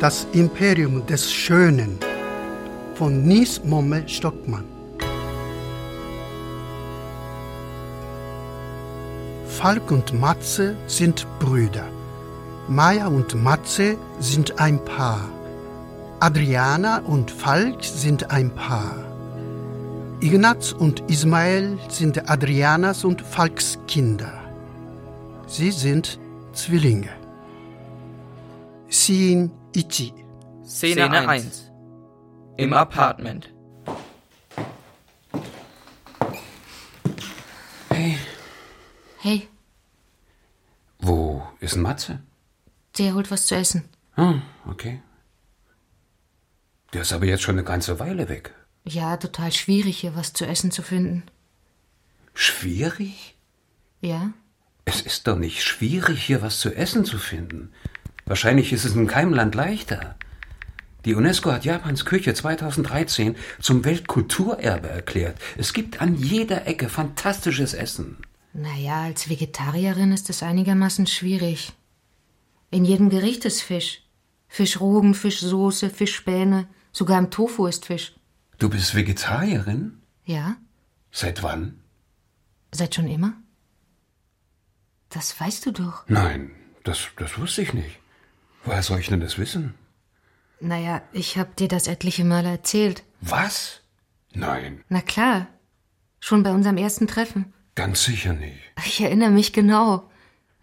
Das Imperium des Schönen von Nies Momme Stockmann. Falk und Matze sind Brüder. Maya und Matze sind ein Paar. Adriana und Falk sind ein Paar. Ignaz und Ismael sind Adrianas und Falks Kinder. Sie sind Zwillinge. Scene Ichi. Szene, 1. Im Apartment. Hey, Hey, wo ist Matze? der holt was zu essen. Ah, okay. Der ist aber jetzt schon eine ganze Weile weg. Ja, total schwierig, hier was zu essen zu finden. Schwierig? Ja? Es ist doch nicht schwierig, hier was zu essen zu finden. Wahrscheinlich ist es in keinem Land leichter. Die UNESCO hat Japans Küche 2013 zum Weltkulturerbe erklärt. Es gibt an jeder Ecke fantastisches Essen. Naja, als Vegetarierin ist es einigermaßen schwierig. In jedem Gericht ist Fisch. Fischrogen, Fischsoße, Fischspäne. Sogar im Tofu ist Fisch. Du bist Vegetarierin? Ja? Seit wann? Seit schon immer? Das weißt du doch. Nein, das, das wusste ich nicht. Woher soll ich denn das wissen? Naja, ich hab dir das etliche Male erzählt. Was? Nein, Na klar. Schon bei unserem ersten Treffen. ganz sicher nicht. Ich erinnere mich genau.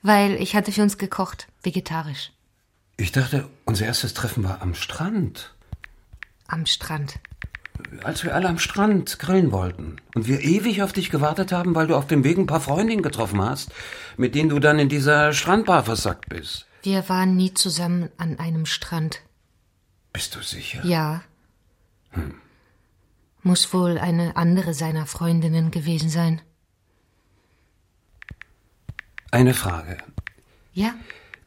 Weil ich hatte für uns gekocht. Vegetarisch. Ich dachte, unser erstes Treffen war am Strand. Am Strand. Als wir alle am Strand grillen wollten und wir ewig auf dich gewartet haben, weil du auf dem Weg ein paar Freundinnen getroffen hast, mit denen du dann in dieser Strandbar versackt bist. Wir waren nie zusammen an einem Strand. Bist du sicher? Ja. Muss wohl eine andere seiner Freundinnen gewesen sein. Eine Frage. Ja?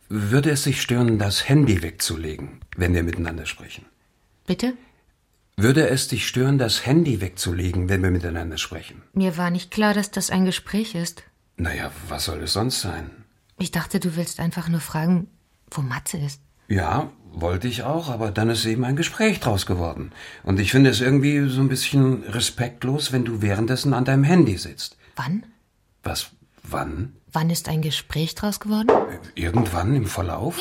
Würde es sich stören, das Handy wegzulegen, wenn wir miteinander sprechen? Bitte? Würde es dich stören, das Handy wegzulegen, wenn wir miteinander sprechen? Mir war nicht klar, dass das ein Gespräch ist. Naja, was soll es sonst sein? Ich dachte, du willst einfach nur fragen, wo Matze ist. Ja, wollte ich auch, aber dann ist eben ein Gespräch draus geworden. Und ich finde es irgendwie so ein bisschen respektlos, wenn du währenddessen an deinem Handy sitzt. Wann? Was? Wann? Wann ist ein Gespräch draus geworden? Irgendwann im Verlauf?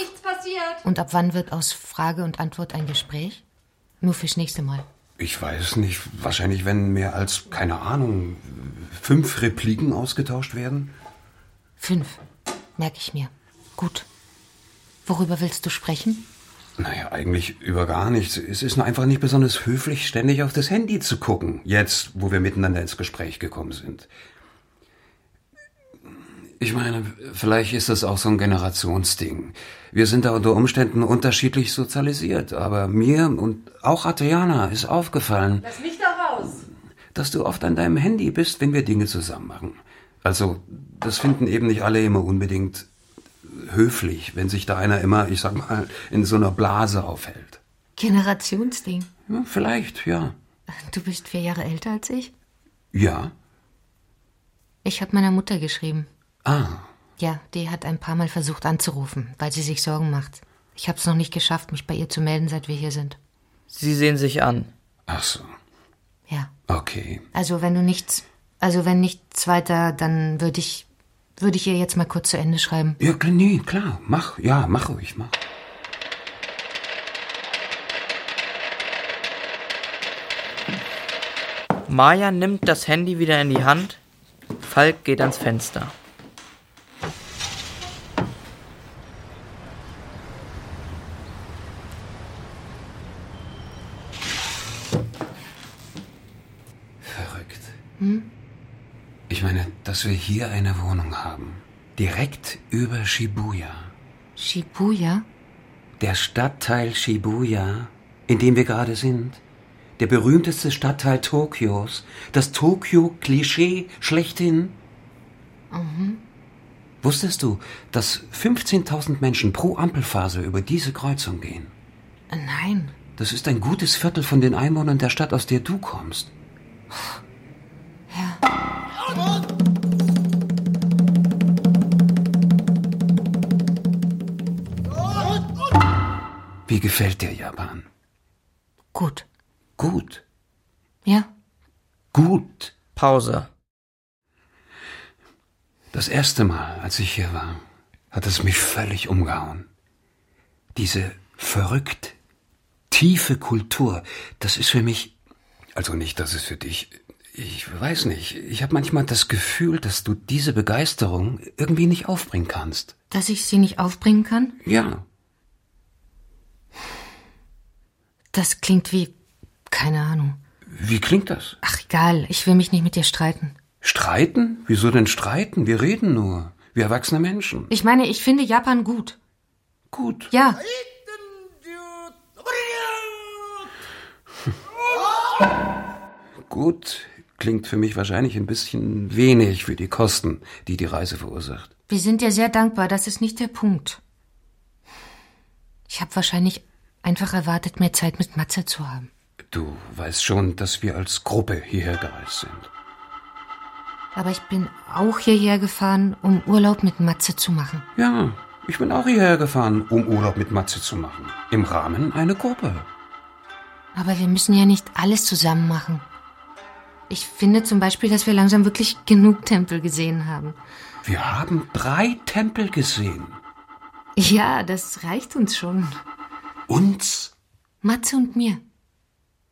Und ab wann wird aus Frage und Antwort ein Gespräch? Nur fürs nächste Mal. Ich weiß nicht. Wahrscheinlich, wenn mehr als, keine Ahnung, fünf Repliken ausgetauscht werden? Fünf. Merke ich mir. Gut. Worüber willst du sprechen? Naja, eigentlich über gar nichts. Es ist nur einfach nicht besonders höflich, ständig auf das Handy zu gucken. Jetzt, wo wir miteinander ins Gespräch gekommen sind. Ich meine, vielleicht ist das auch so ein Generationsding. Wir sind da unter Umständen unterschiedlich sozialisiert, aber mir und auch Adriana ist aufgefallen, Lass mich da raus. dass du oft an deinem Handy bist, wenn wir Dinge zusammen machen. Also, das finden eben nicht alle immer unbedingt höflich, wenn sich da einer immer, ich sag mal, in so einer Blase aufhält. Generationsding. Ja, vielleicht, ja. Du bist vier Jahre älter als ich? Ja. Ich habe meiner Mutter geschrieben. Ah, Ja, die hat ein paar Mal versucht anzurufen, weil sie sich Sorgen macht. Ich habe es noch nicht geschafft, mich bei ihr zu melden, seit wir hier sind. Sie sehen sich an. ach so. Ja. Okay. Also wenn du nichts, also wenn nichts weiter, dann würde ich, würde ich ihr jetzt mal kurz zu Ende schreiben. Ja, klar, nee, klar. Mach, ja, mach ruhig, mach. Maya nimmt das Handy wieder in die Hand. Falk geht ans Fenster. Ich meine, dass wir hier eine Wohnung haben. Direkt über Shibuya. Shibuya? Der Stadtteil Shibuya, in dem wir gerade sind. Der berühmteste Stadtteil Tokios. Das Tokio-Klischee schlechthin. Wusstest du, dass 15.000 Menschen pro Ampelphase über diese Kreuzung gehen? Nein. Das ist ein gutes Viertel von den Einwohnern der Stadt, aus der du kommst. Wie gefällt dir Japan? Gut. Gut, Ja? gut. Pause. Das erste Mal, als ich hier war, hat es mich völlig umgehauen. Diese verrückt tiefe Kultur, das ist für mich, also nicht, das ist für dich, ich weiß nicht, ich habe manchmal das Gefühl, dass du diese Begeisterung irgendwie nicht aufbringen kannst. Dass ich sie nicht aufbringen kann? Ja, Das klingt wie. keine Ahnung. wie klingt das? Ach, egal, ich will mich nicht mit dir streiten. Streiten? Wieso denn streiten? Wir reden nur. Wir erwachsene Menschen. Ich meine, ich finde Japan gut. Gut. Ja, Gut klingt für mich wahrscheinlich ein bisschen wenig für die Kosten, die die Reise verursacht. wir sind dir sehr dankbar, das ist nicht der Punkt. Ich habe wahrscheinlich einfach erwartet, mehr Zeit mit Matze zu haben. Du weißt schon, dass wir als Gruppe hierher gereist sind. Aber ich bin auch hierher gefahren, um Urlaub mit Matze zu machen. Ja, ich bin auch hierher gefahren, um Urlaub mit Matze zu machen. Im Rahmen einer Gruppe. Aber wir müssen ja nicht alles zusammen machen. Ich finde zum Beispiel, dass wir langsam wirklich genug Tempel gesehen haben. Wir haben drei Tempel gesehen. Ja, das reicht uns schon. Uns? Matze und mir.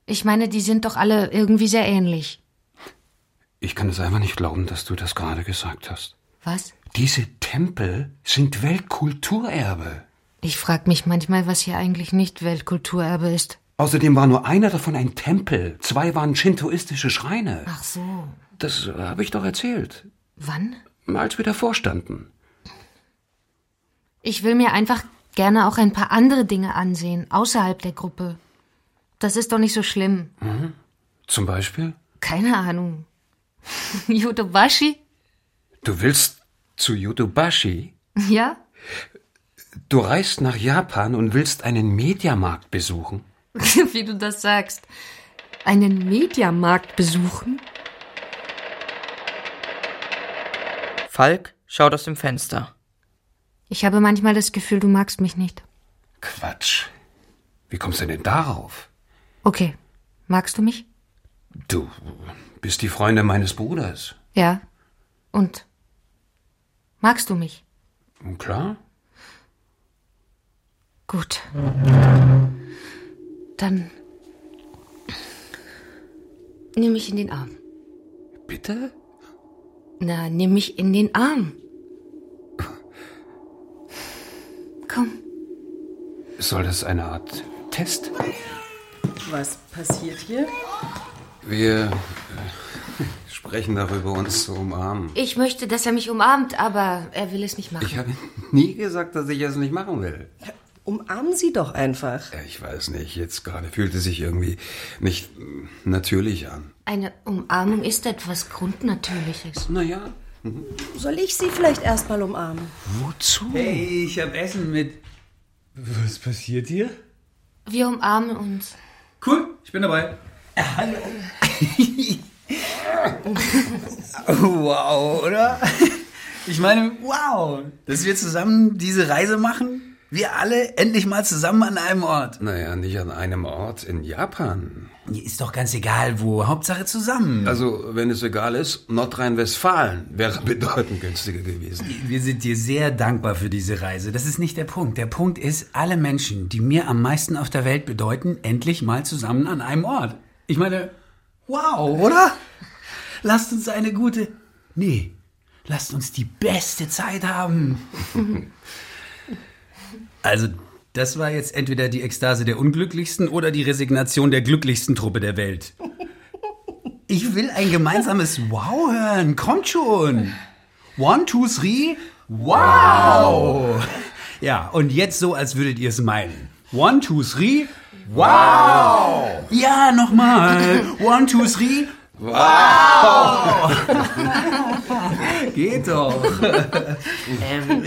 Ich meine, die sind doch alle irgendwie sehr ähnlich. Ich kann es einfach nicht glauben, dass du das gerade gesagt hast. Was? Diese Tempel sind Weltkulturerbe. Ich frag mich manchmal, was hier eigentlich nicht Weltkulturerbe ist. Außerdem war nur einer davon ein Tempel, zwei waren shintoistische Schreine. Ach so. Das habe ich doch erzählt, Wann? als wir davor standen. Ich will mir einfach gerne auch ein paar andere Dinge ansehen, außerhalb der Gruppe. Das ist doch nicht so schlimm. Zum Beispiel? Keine Ahnung. Yodobashi? Du willst zu Yodobashi? Ja? Du reist nach Japan und willst einen Mediamarkt besuchen? Wie du das sagst. Einen Mediamarkt besuchen? Falk schaut aus dem Fenster. Ich habe manchmal das Gefühl, du magst mich nicht. Quatsch. Wie kommst du denn darauf? Okay. Magst du mich? Du bist die Freundin meines Bruders. Ja. Und? Magst du mich? Klar? Gut. Dann nimm mich in den Arm. Bitte? Na, nimm mich in den Arm. Komm. Soll das eine Art Test? Was passiert hier? Wir äh, sprechen darüber, uns zu umarmen. Ich möchte, dass er mich umarmt, aber er will es nicht machen. Ich habe nie gesagt, dass ich es nicht machen will. Umarmen Sie doch einfach. Ich weiß nicht, jetzt gerade fühlt es sich irgendwie nicht mm, natürlich an. Eine Umarmung ist etwas Grundnatürliches. Naja, Soll ich Sie vielleicht erstmal umarmen? wozu? Hey, ich hab Essen mit. Was passiert hier? Wir umarmen uns. Cool, ich bin dabei. hallo. wow, oder? Ich meine, wow, dass wir zusammen diese Reise machen. Wir alle endlich mal zusammen an einem Ort. Naja, nicht an einem Ort in Japan. Ist doch ganz egal wo, Hauptsache zusammen. Also, wenn es egal ist, Nordrhein-Westfalen wäre bedeutend günstiger gewesen. Wir sind dir sehr dankbar für diese Reise. Das ist nicht der Punkt. Der Punkt ist, alle Menschen, die mir am meisten auf der Welt bedeuten, endlich mal zusammen an einem Ort. Ich meine, wow, oder? Lasst uns eine gute. Nee, lasst uns die beste Zeit haben. Also, das war jetzt entweder die Ekstase der Unglücklichsten oder die Resignation der glücklichsten Truppe der Welt. Ich will ein gemeinsames Wow hören. Kommt schon. One, two, three. Wow. Ja, und jetzt so, als würdet ihr es meinen. One, two, three. Wow. Ja, nochmal. One, two, three. Wow. Geht doch. Ähm,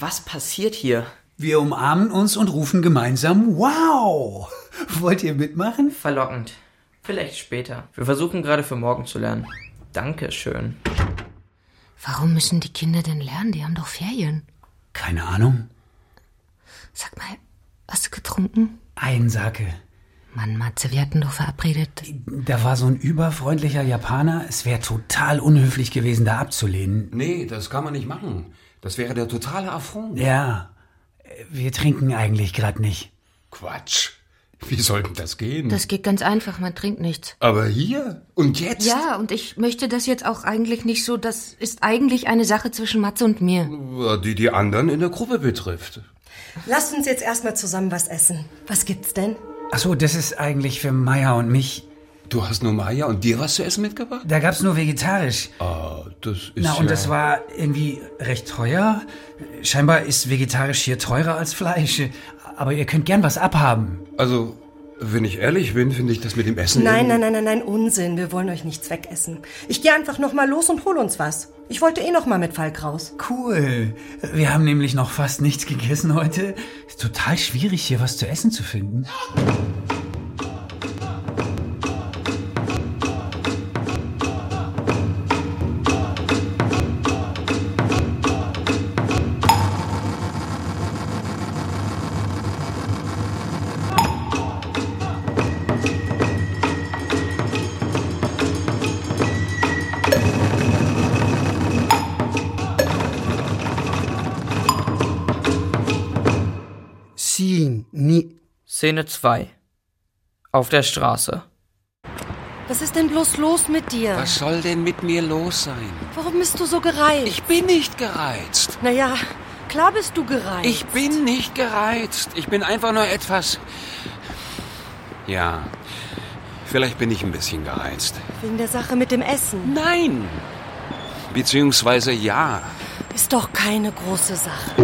was passiert hier? Wir umarmen uns und rufen gemeinsam Wow. Wollt ihr mitmachen? Verlockend. Vielleicht später. Wir versuchen gerade für morgen zu lernen. Dankeschön. Warum müssen die Kinder denn lernen? Die haben doch Ferien. Keine Ahnung. Sag mal, hast du getrunken? Ein Sake. Mann, Matze, wir hatten doch verabredet. Da war so ein überfreundlicher Japaner. Es wäre total unhöflich gewesen, da abzulehnen. Nee, das kann man nicht machen. Das wäre der totale Affront. Ja, wir trinken eigentlich gerade nicht. Quatsch. Wie soll denn das gehen? Das geht ganz einfach, man trinkt nichts. Aber hier? Und jetzt? Ja, und ich möchte das jetzt auch eigentlich nicht so. Das ist eigentlich eine Sache zwischen Matze und mir. Die die anderen in der Gruppe betrifft. Lasst uns jetzt erstmal zusammen was essen. Was gibt's denn? Ach so, das ist eigentlich für Maya und mich. Du hast nur Maya und dir was zu essen mitgebracht? Da gab's nur vegetarisch. Ah, das ist Na, und ja... das war irgendwie recht teuer. Scheinbar ist vegetarisch hier teurer als Fleisch. Aber ihr könnt gern was abhaben. Also, wenn ich ehrlich bin, finde ich das mit dem Essen... Nein, nein, nein, nein, nein, Unsinn. Wir wollen euch nichts wegessen. Ich gehe einfach noch mal los und hol uns was. Ich wollte eh noch mal mit Falk raus. Cool. Wir haben nämlich noch fast nichts gegessen heute. Ist total schwierig, hier was zu essen zu finden. Szene 2. Auf der Straße. Was ist denn bloß los mit dir? Was soll denn mit mir los sein? Warum bist du so gereizt? Ich bin nicht gereizt. Naja, klar bist du gereizt. Ich bin nicht gereizt. Ich bin einfach nur etwas... Ja, vielleicht bin ich ein bisschen gereizt. Wegen der Sache mit dem Essen. Nein. Beziehungsweise ja. Ist doch keine große Sache.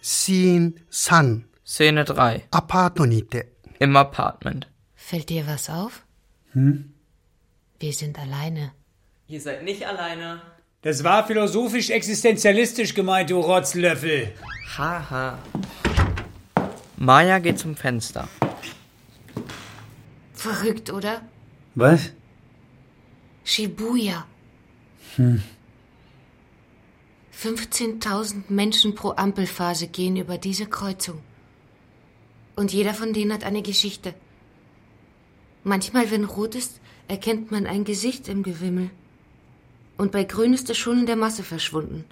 sin san Szene 3. Apartment. Im Apartment. Fällt dir was auf? Hm? Wir sind alleine. Ihr seid nicht alleine. Das war philosophisch-existenzialistisch gemeint, du Rotzlöffel. Haha. Ha. Maya geht zum Fenster. Verrückt, oder? Was? Shibuya. Hm. 15.000 Menschen pro Ampelphase gehen über diese Kreuzung. Und jeder von denen hat eine Geschichte. Manchmal, wenn rot ist, erkennt man ein Gesicht im Gewimmel. Und bei grün ist es schon in der Masse verschwunden.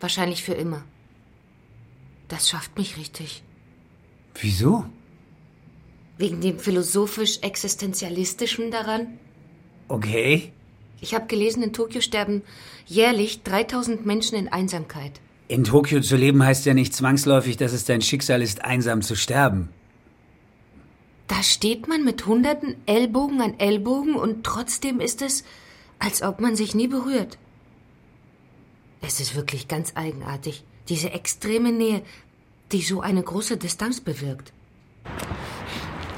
Wahrscheinlich für immer. Das schafft mich richtig. Wieso? Wegen dem philosophisch-existenzialistischen daran. Okay. Ich habe gelesen, in Tokio sterben jährlich 3000 Menschen in Einsamkeit. In Tokio zu leben heißt ja nicht zwangsläufig, dass es dein Schicksal ist, einsam zu sterben. Da steht man mit Hunderten Ellbogen an Ellbogen und trotzdem ist es, als ob man sich nie berührt. Es ist wirklich ganz eigenartig, diese extreme Nähe, die so eine große Distanz bewirkt.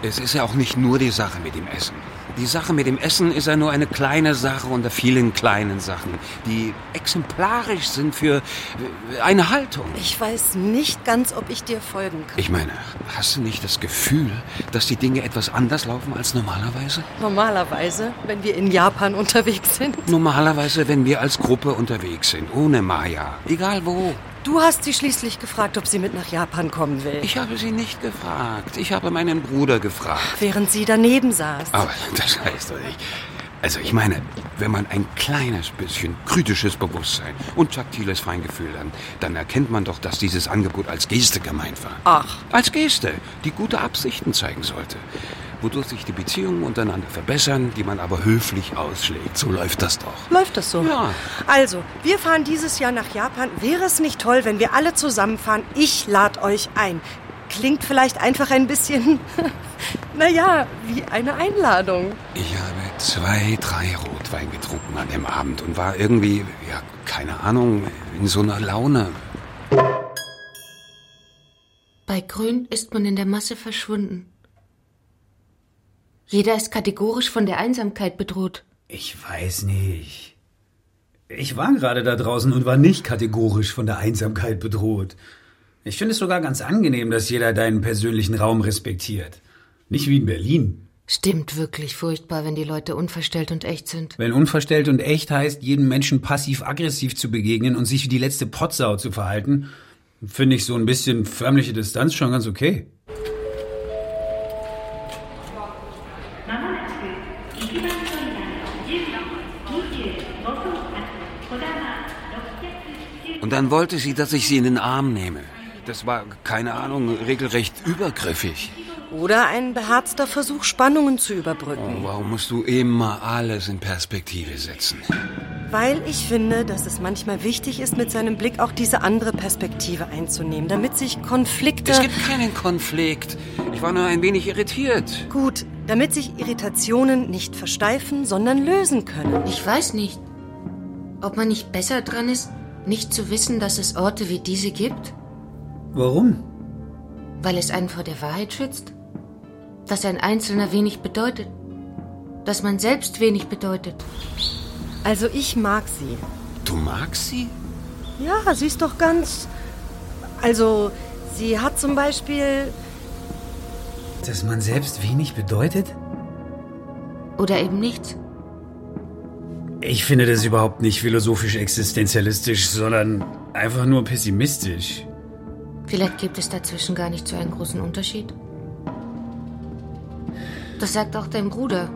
Es ist ja auch nicht nur die Sache mit dem Essen. Die Sache mit dem Essen ist ja nur eine kleine Sache unter vielen kleinen Sachen, die exemplarisch sind für äh, eine Haltung. Ich weiß nicht ganz, ob ich dir folgen kann. Ich meine, hast du nicht das Gefühl, dass die Dinge etwas anders laufen als normalerweise? Normalerweise, wenn wir in Japan unterwegs sind. Normalerweise, wenn wir als Gruppe unterwegs sind, ohne Maya, egal wo. Du hast sie schließlich gefragt, ob sie mit nach Japan kommen will. Ich habe sie nicht gefragt. Ich habe meinen Bruder gefragt. Während sie daneben saß. Aber das heißt doch nicht. Also ich meine, wenn man ein kleines bisschen kritisches Bewusstsein und taktiles Feingefühl hat, dann erkennt man doch, dass dieses Angebot als Geste gemeint war. Ach. Als Geste, die gute Absichten zeigen sollte. Wodurch sich die Beziehungen untereinander verbessern, die man aber höflich ausschlägt. So läuft das doch. Läuft das so? Ja. Also, wir fahren dieses Jahr nach Japan. Wäre es nicht toll, wenn wir alle zusammenfahren? Ich lade euch ein. Klingt vielleicht einfach ein bisschen Naja, wie eine Einladung. Ich habe zwei, drei Rotwein getrunken an dem Abend und war irgendwie, ja, keine Ahnung, in so einer Laune. Bei Grün ist man in der Masse verschwunden. Jeder ist kategorisch von der Einsamkeit bedroht. Ich weiß nicht. Ich war gerade da draußen und war nicht kategorisch von der Einsamkeit bedroht. Ich finde es sogar ganz angenehm, dass jeder deinen persönlichen Raum respektiert. Nicht wie in Berlin. Stimmt wirklich furchtbar, wenn die Leute unverstellt und echt sind. Wenn unverstellt und echt heißt, jedem Menschen passiv-aggressiv zu begegnen und sich wie die letzte Potsau zu verhalten, finde ich so ein bisschen förmliche Distanz schon ganz okay. Und dann wollte sie, dass ich sie in den Arm nehme. Das war, keine Ahnung, regelrecht übergriffig. Oder ein beherzter Versuch, Spannungen zu überbrücken. Oh, warum musst du immer alles in Perspektive setzen? Weil ich finde, dass es manchmal wichtig ist, mit seinem Blick auch diese andere Perspektive einzunehmen, damit sich Konflikte. Es gibt keinen Konflikt. Ich war nur ein wenig irritiert. Gut, damit sich Irritationen nicht versteifen, sondern lösen können. Ich weiß nicht, ob man nicht besser dran ist, nicht zu wissen, dass es Orte wie diese gibt, Warum? weil es einen vor der Wahrheit schützt, dass ein Einzelner wenig bedeutet, dass man selbst wenig bedeutet. Also ich mag sie. Du magst sie? Ja, sie ist doch ganz. Also, sie hat zum Beispiel. Dass man selbst wenig bedeutet? Oder eben nichts. Ich finde das überhaupt nicht philosophisch existenzialistisch, sondern einfach nur pessimistisch. Vielleicht gibt es dazwischen gar nicht so einen großen Unterschied. Das sagt auch dein Bruder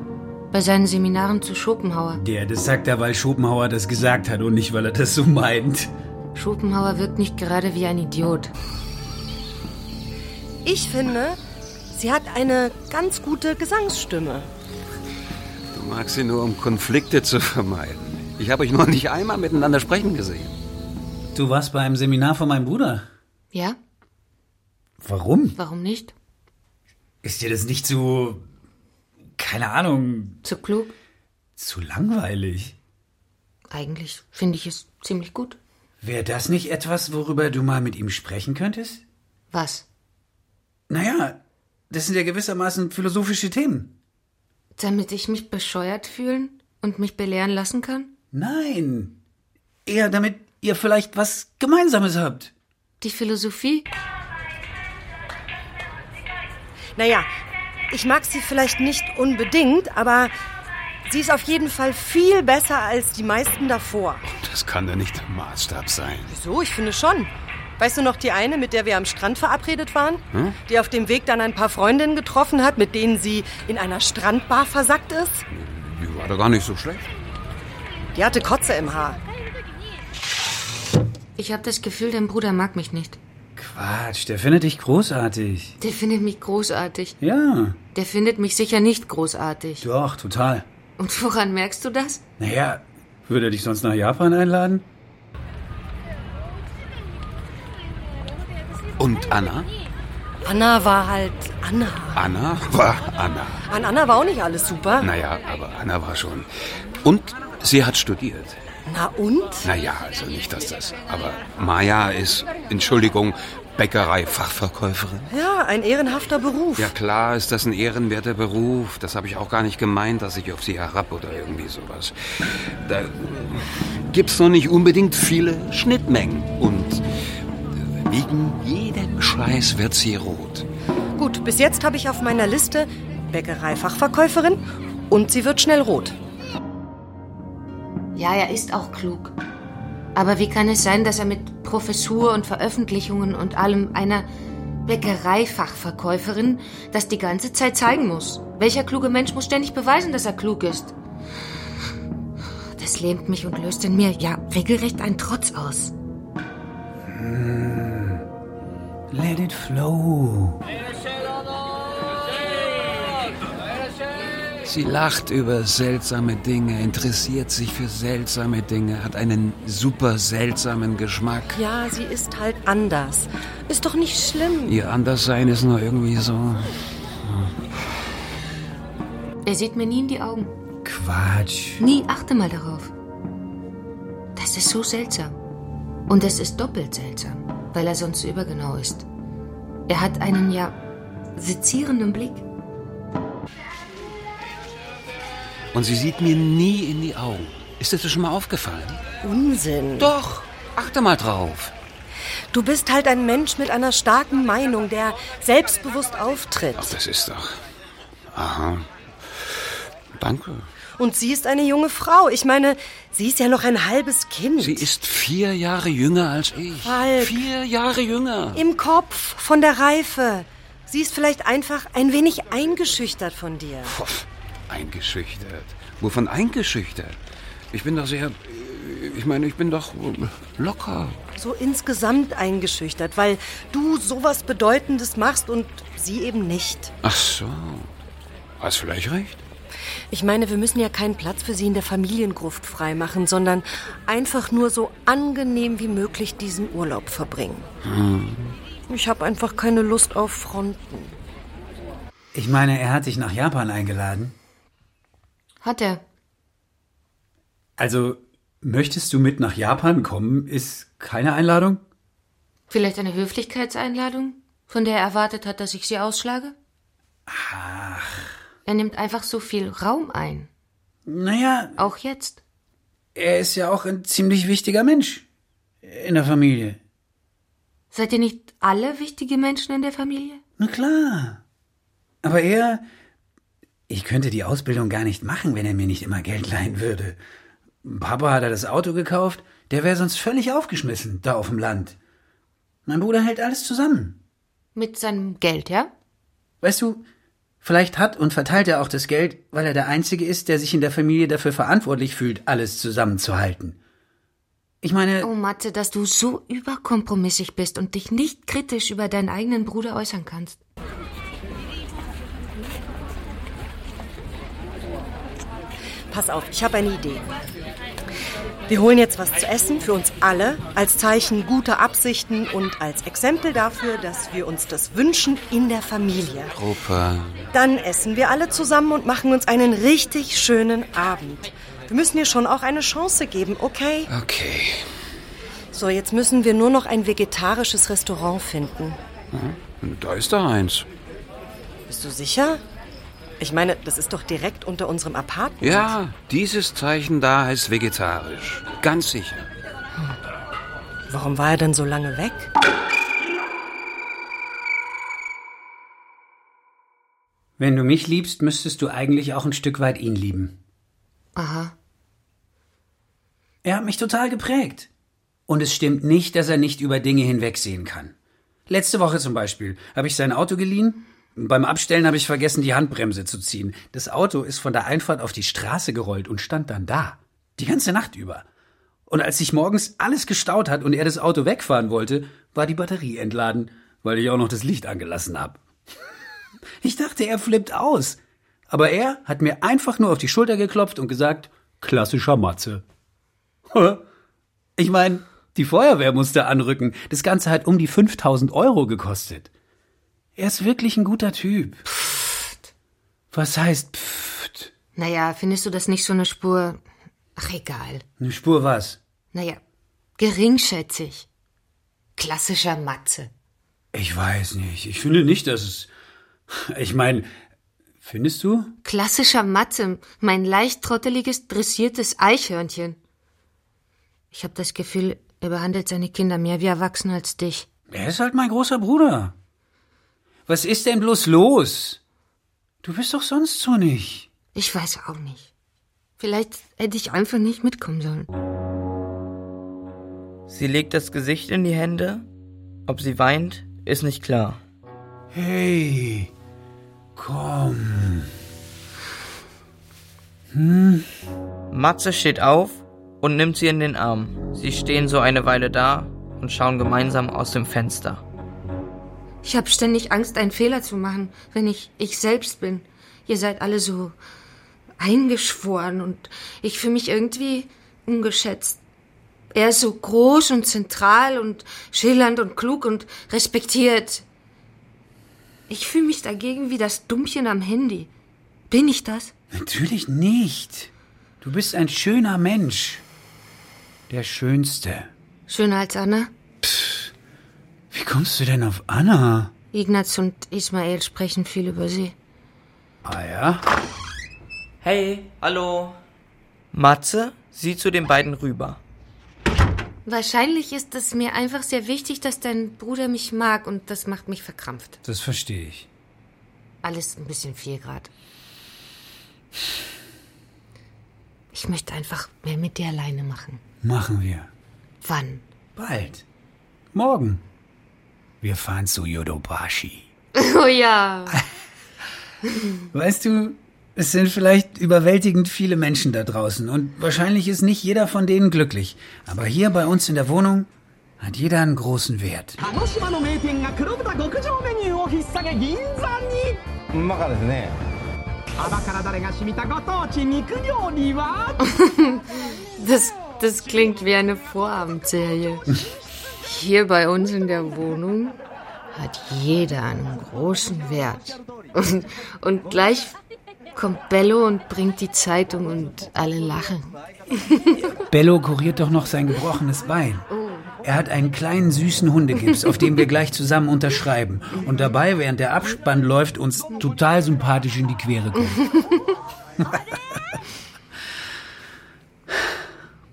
bei seinen Seminaren zu Schopenhauer. Der, das sagt er, weil Schopenhauer das gesagt hat und nicht, weil er das so meint. Schopenhauer wirkt nicht gerade wie ein Idiot. Ich finde, sie hat eine ganz gute Gesangsstimme. Magst sie nur, um Konflikte zu vermeiden. Ich habe euch noch nicht einmal miteinander sprechen gesehen. Du warst bei einem Seminar von meinem Bruder. Ja? Warum? Warum nicht? Ist dir das nicht zu. keine Ahnung. Zu klug? zu langweilig? Eigentlich finde ich es ziemlich gut. Wäre das nicht etwas, worüber du mal mit ihm sprechen könntest? Was? Naja, das sind ja gewissermaßen philosophische Themen. Damit ich mich bescheuert fühlen und mich belehren lassen kann? Nein. Eher damit ihr vielleicht was Gemeinsames habt. Die Philosophie? Naja, ich mag sie vielleicht nicht unbedingt, aber sie ist auf jeden Fall viel besser als die meisten davor. Das kann doch nicht der Maßstab sein. Wieso? Ich finde schon. Weißt du noch die eine, mit der wir am Strand verabredet waren? Die auf dem Weg dann ein paar Freundinnen getroffen hat, mit denen sie in einer Strandbar versackt ist? Die war doch gar nicht so schlecht. Die hatte Kotze im Haar. Ich habe das Gefühl, dein Bruder mag mich nicht. Quatsch, der findet dich großartig. Der findet mich großartig. Ja, Der findet mich sicher nicht großartig. doch, total. Und woran merkst du das? Naja, würde er dich sonst nach Japan einladen? Und Anna? Anna war halt Anna. Anna war Anna. An Anna war auch nicht alles super. Naja, aber Anna war schon. Und sie hat studiert. Na und? Naja, also nicht, dass das. Aber Maya ist, Entschuldigung, Bäckerei-Fachverkäuferin. Ja, ein ehrenhafter Beruf. Ja klar ist das ein ehrenwerter Beruf. Das habe ich auch gar nicht gemeint, dass ich auf sie herab oder irgendwie sowas. Da gibt's noch nicht unbedingt viele Schnittmengen. Und wegen jedem Scheiß wird sie rot. Gut, bis jetzt habe ich auf meiner Liste Bäckerei-Fachverkäuferin und sie wird schnell rot. Ja, er ist auch klug. Aber wie kann es sein, dass er mit Professur und Veröffentlichungen und allem einer Bäckereifachverkäuferin das die ganze Zeit zeigen muss? Welcher kluge Mensch muss ständig beweisen, dass er klug ist? Das lähmt mich und löst in mir ja regelrecht einen Trotz aus. Let it flow. Sie lacht über seltsame Dinge, interessiert sich für seltsame Dinge, hat einen super seltsamen Geschmack. Ja, sie ist halt anders. Ist doch nicht schlimm. Ihr Anderssein ist nur irgendwie so. Er sieht mir nie in die Augen. Quatsch. Nie achte mal darauf. Das ist so seltsam. Und es ist doppelt seltsam, weil er sonst so übergenau ist. Er hat einen ja sezierenden Blick. Und sie sieht mir nie in die Augen. Ist dir das schon mal aufgefallen? Unsinn. Doch, achte mal drauf. Du bist halt ein Mensch mit einer starken Meinung, der selbstbewusst auftritt. Ach, das ist doch. Aha. Danke. Und sie ist eine junge Frau. Ich meine, sie ist ja noch ein halbes Kind. Sie ist vier Jahre jünger als ich. Falk. Vier Jahre jünger. Im Kopf, von der Reife. Sie ist vielleicht einfach ein wenig eingeschüchtert von dir. Puh, eingeschüchtert. Wovon eingeschüchtert? Ich bin doch sehr. Ich meine, ich bin doch locker. So insgesamt eingeschüchtert, weil du sowas Bedeutendes machst und sie eben nicht. Ach so. Hast vielleicht recht? Ich meine, wir müssen ja keinen Platz für sie in der Familiengruft freimachen, sondern einfach nur so angenehm wie möglich diesen Urlaub verbringen. Hm. Ich habe einfach keine Lust auf Fronten. Ich meine, er hat dich nach Japan eingeladen. Hat er. Also, möchtest du mit nach Japan kommen? Ist keine Einladung? Vielleicht eine Höflichkeitseinladung, von der er erwartet hat, dass ich sie ausschlage? Ach. Er nimmt einfach so viel Raum ein. Naja. Auch jetzt. Er ist ja auch ein ziemlich wichtiger Mensch in der Familie. Seid ihr nicht alle wichtige Menschen in der Familie? Na klar. Aber er. Ich könnte die Ausbildung gar nicht machen, wenn er mir nicht immer Geld leihen würde. Papa hat er das Auto gekauft, der wäre sonst völlig aufgeschmissen, da auf dem Land. Mein Bruder hält alles zusammen. Mit seinem Geld, ja? Weißt du, vielleicht hat und verteilt er auch das Geld, weil er der Einzige ist, der sich in der Familie dafür verantwortlich fühlt, alles zusammenzuhalten. Ich meine. Oh, Matze, dass du so überkompromissig bist und dich nicht kritisch über deinen eigenen Bruder äußern kannst. Pass auf, ich habe eine Idee. Wir holen jetzt was zu essen für uns alle, als Zeichen guter Absichten und als Exempel dafür, dass wir uns das wünschen in der Familie. Opa. Dann essen wir alle zusammen und machen uns einen richtig schönen Abend. Wir müssen ihr schon auch eine Chance geben, okay? Okay. So, jetzt müssen wir nur noch ein vegetarisches Restaurant finden. Mhm. Da ist da eins. Bist du sicher? Ich meine, das ist doch direkt unter unserem Apartment. Ja, dieses Zeichen da heißt vegetarisch. Ganz sicher. Hm. Warum war er denn so lange weg? Wenn du mich liebst, müsstest du eigentlich auch ein Stück weit ihn lieben. Aha. Er hat mich total geprägt. Und es stimmt nicht, dass er nicht über Dinge hinwegsehen kann. Letzte Woche zum Beispiel habe ich sein Auto geliehen. Beim Abstellen habe ich vergessen, die Handbremse zu ziehen. Das Auto ist von der Einfahrt auf die Straße gerollt und stand dann da. Die ganze Nacht über. Und als sich morgens alles gestaut hat und er das Auto wegfahren wollte, war die Batterie entladen, weil ich auch noch das Licht angelassen habe. Ich dachte, er flippt aus. Aber er hat mir einfach nur auf die Schulter geklopft und gesagt, klassischer Matze. Ich meine, die Feuerwehr musste anrücken. Das Ganze hat um die 5000 Euro gekostet. Er ist wirklich ein guter Typ. Pfft. Was heißt pfft? Naja, findest du das nicht so eine Spur? Ach, egal. Eine Spur was? Naja, geringschätzig. Klassischer Matze. Ich weiß nicht. Ich finde nicht, dass es. Ich meine, findest du? Klassischer Matze, mein leicht trotteliges, dressiertes Eichhörnchen. Ich habe das Gefühl, er behandelt seine Kinder mehr wie Erwachsene als dich. Er ist halt mein großer Bruder. Was ist denn bloß los? Du bist doch sonst so nicht. Ich weiß auch nicht. Vielleicht hätte ich einfach nicht mitkommen sollen. Sie legt das Gesicht in die Hände. Ob sie weint, ist nicht klar. Hey, komm. Hm? Matze steht auf und nimmt sie in den Arm. Sie stehen so eine Weile da und schauen gemeinsam aus dem Fenster. Ich habe ständig Angst, einen Fehler zu machen, wenn ich ich selbst bin. Ihr seid alle so eingeschworen und ich fühle mich irgendwie ungeschätzt. Er ist so groß und zentral und schillernd und klug und respektiert. Ich fühle mich dagegen wie das Dummchen am Handy. Bin ich das? Natürlich nicht. Du bist ein schöner Mensch. Der schönste. Schöner als Anna? Wie kommst du denn auf Anna? Ignaz und Ismael sprechen viel über sie. Ah ja? Hey, hallo. Matze sieht zu den beiden rüber. Wahrscheinlich ist es mir einfach sehr wichtig, dass dein Bruder mich mag und das macht mich verkrampft. Das verstehe ich. Alles ein bisschen viel grad. Ich möchte einfach mehr mit dir alleine machen. Machen wir. Wann? Bald. Morgen. Wir fahren zu Yodobashi. Oh ja. Weißt du, es sind vielleicht überwältigend viele Menschen da draußen und wahrscheinlich ist nicht jeder von denen glücklich. Aber hier bei uns in der Wohnung hat jeder einen großen Wert. Das, das klingt wie eine Vorabendserie. Hier bei uns in der Wohnung hat jeder einen großen Wert. Und, und gleich kommt Bello und bringt die Zeitung und alle lachen. Bello kuriert doch noch sein gebrochenes Bein. Er hat einen kleinen süßen Hundegips, auf dem wir gleich zusammen unterschreiben. Und dabei, während der Abspann läuft, uns total sympathisch in die Quere kommt.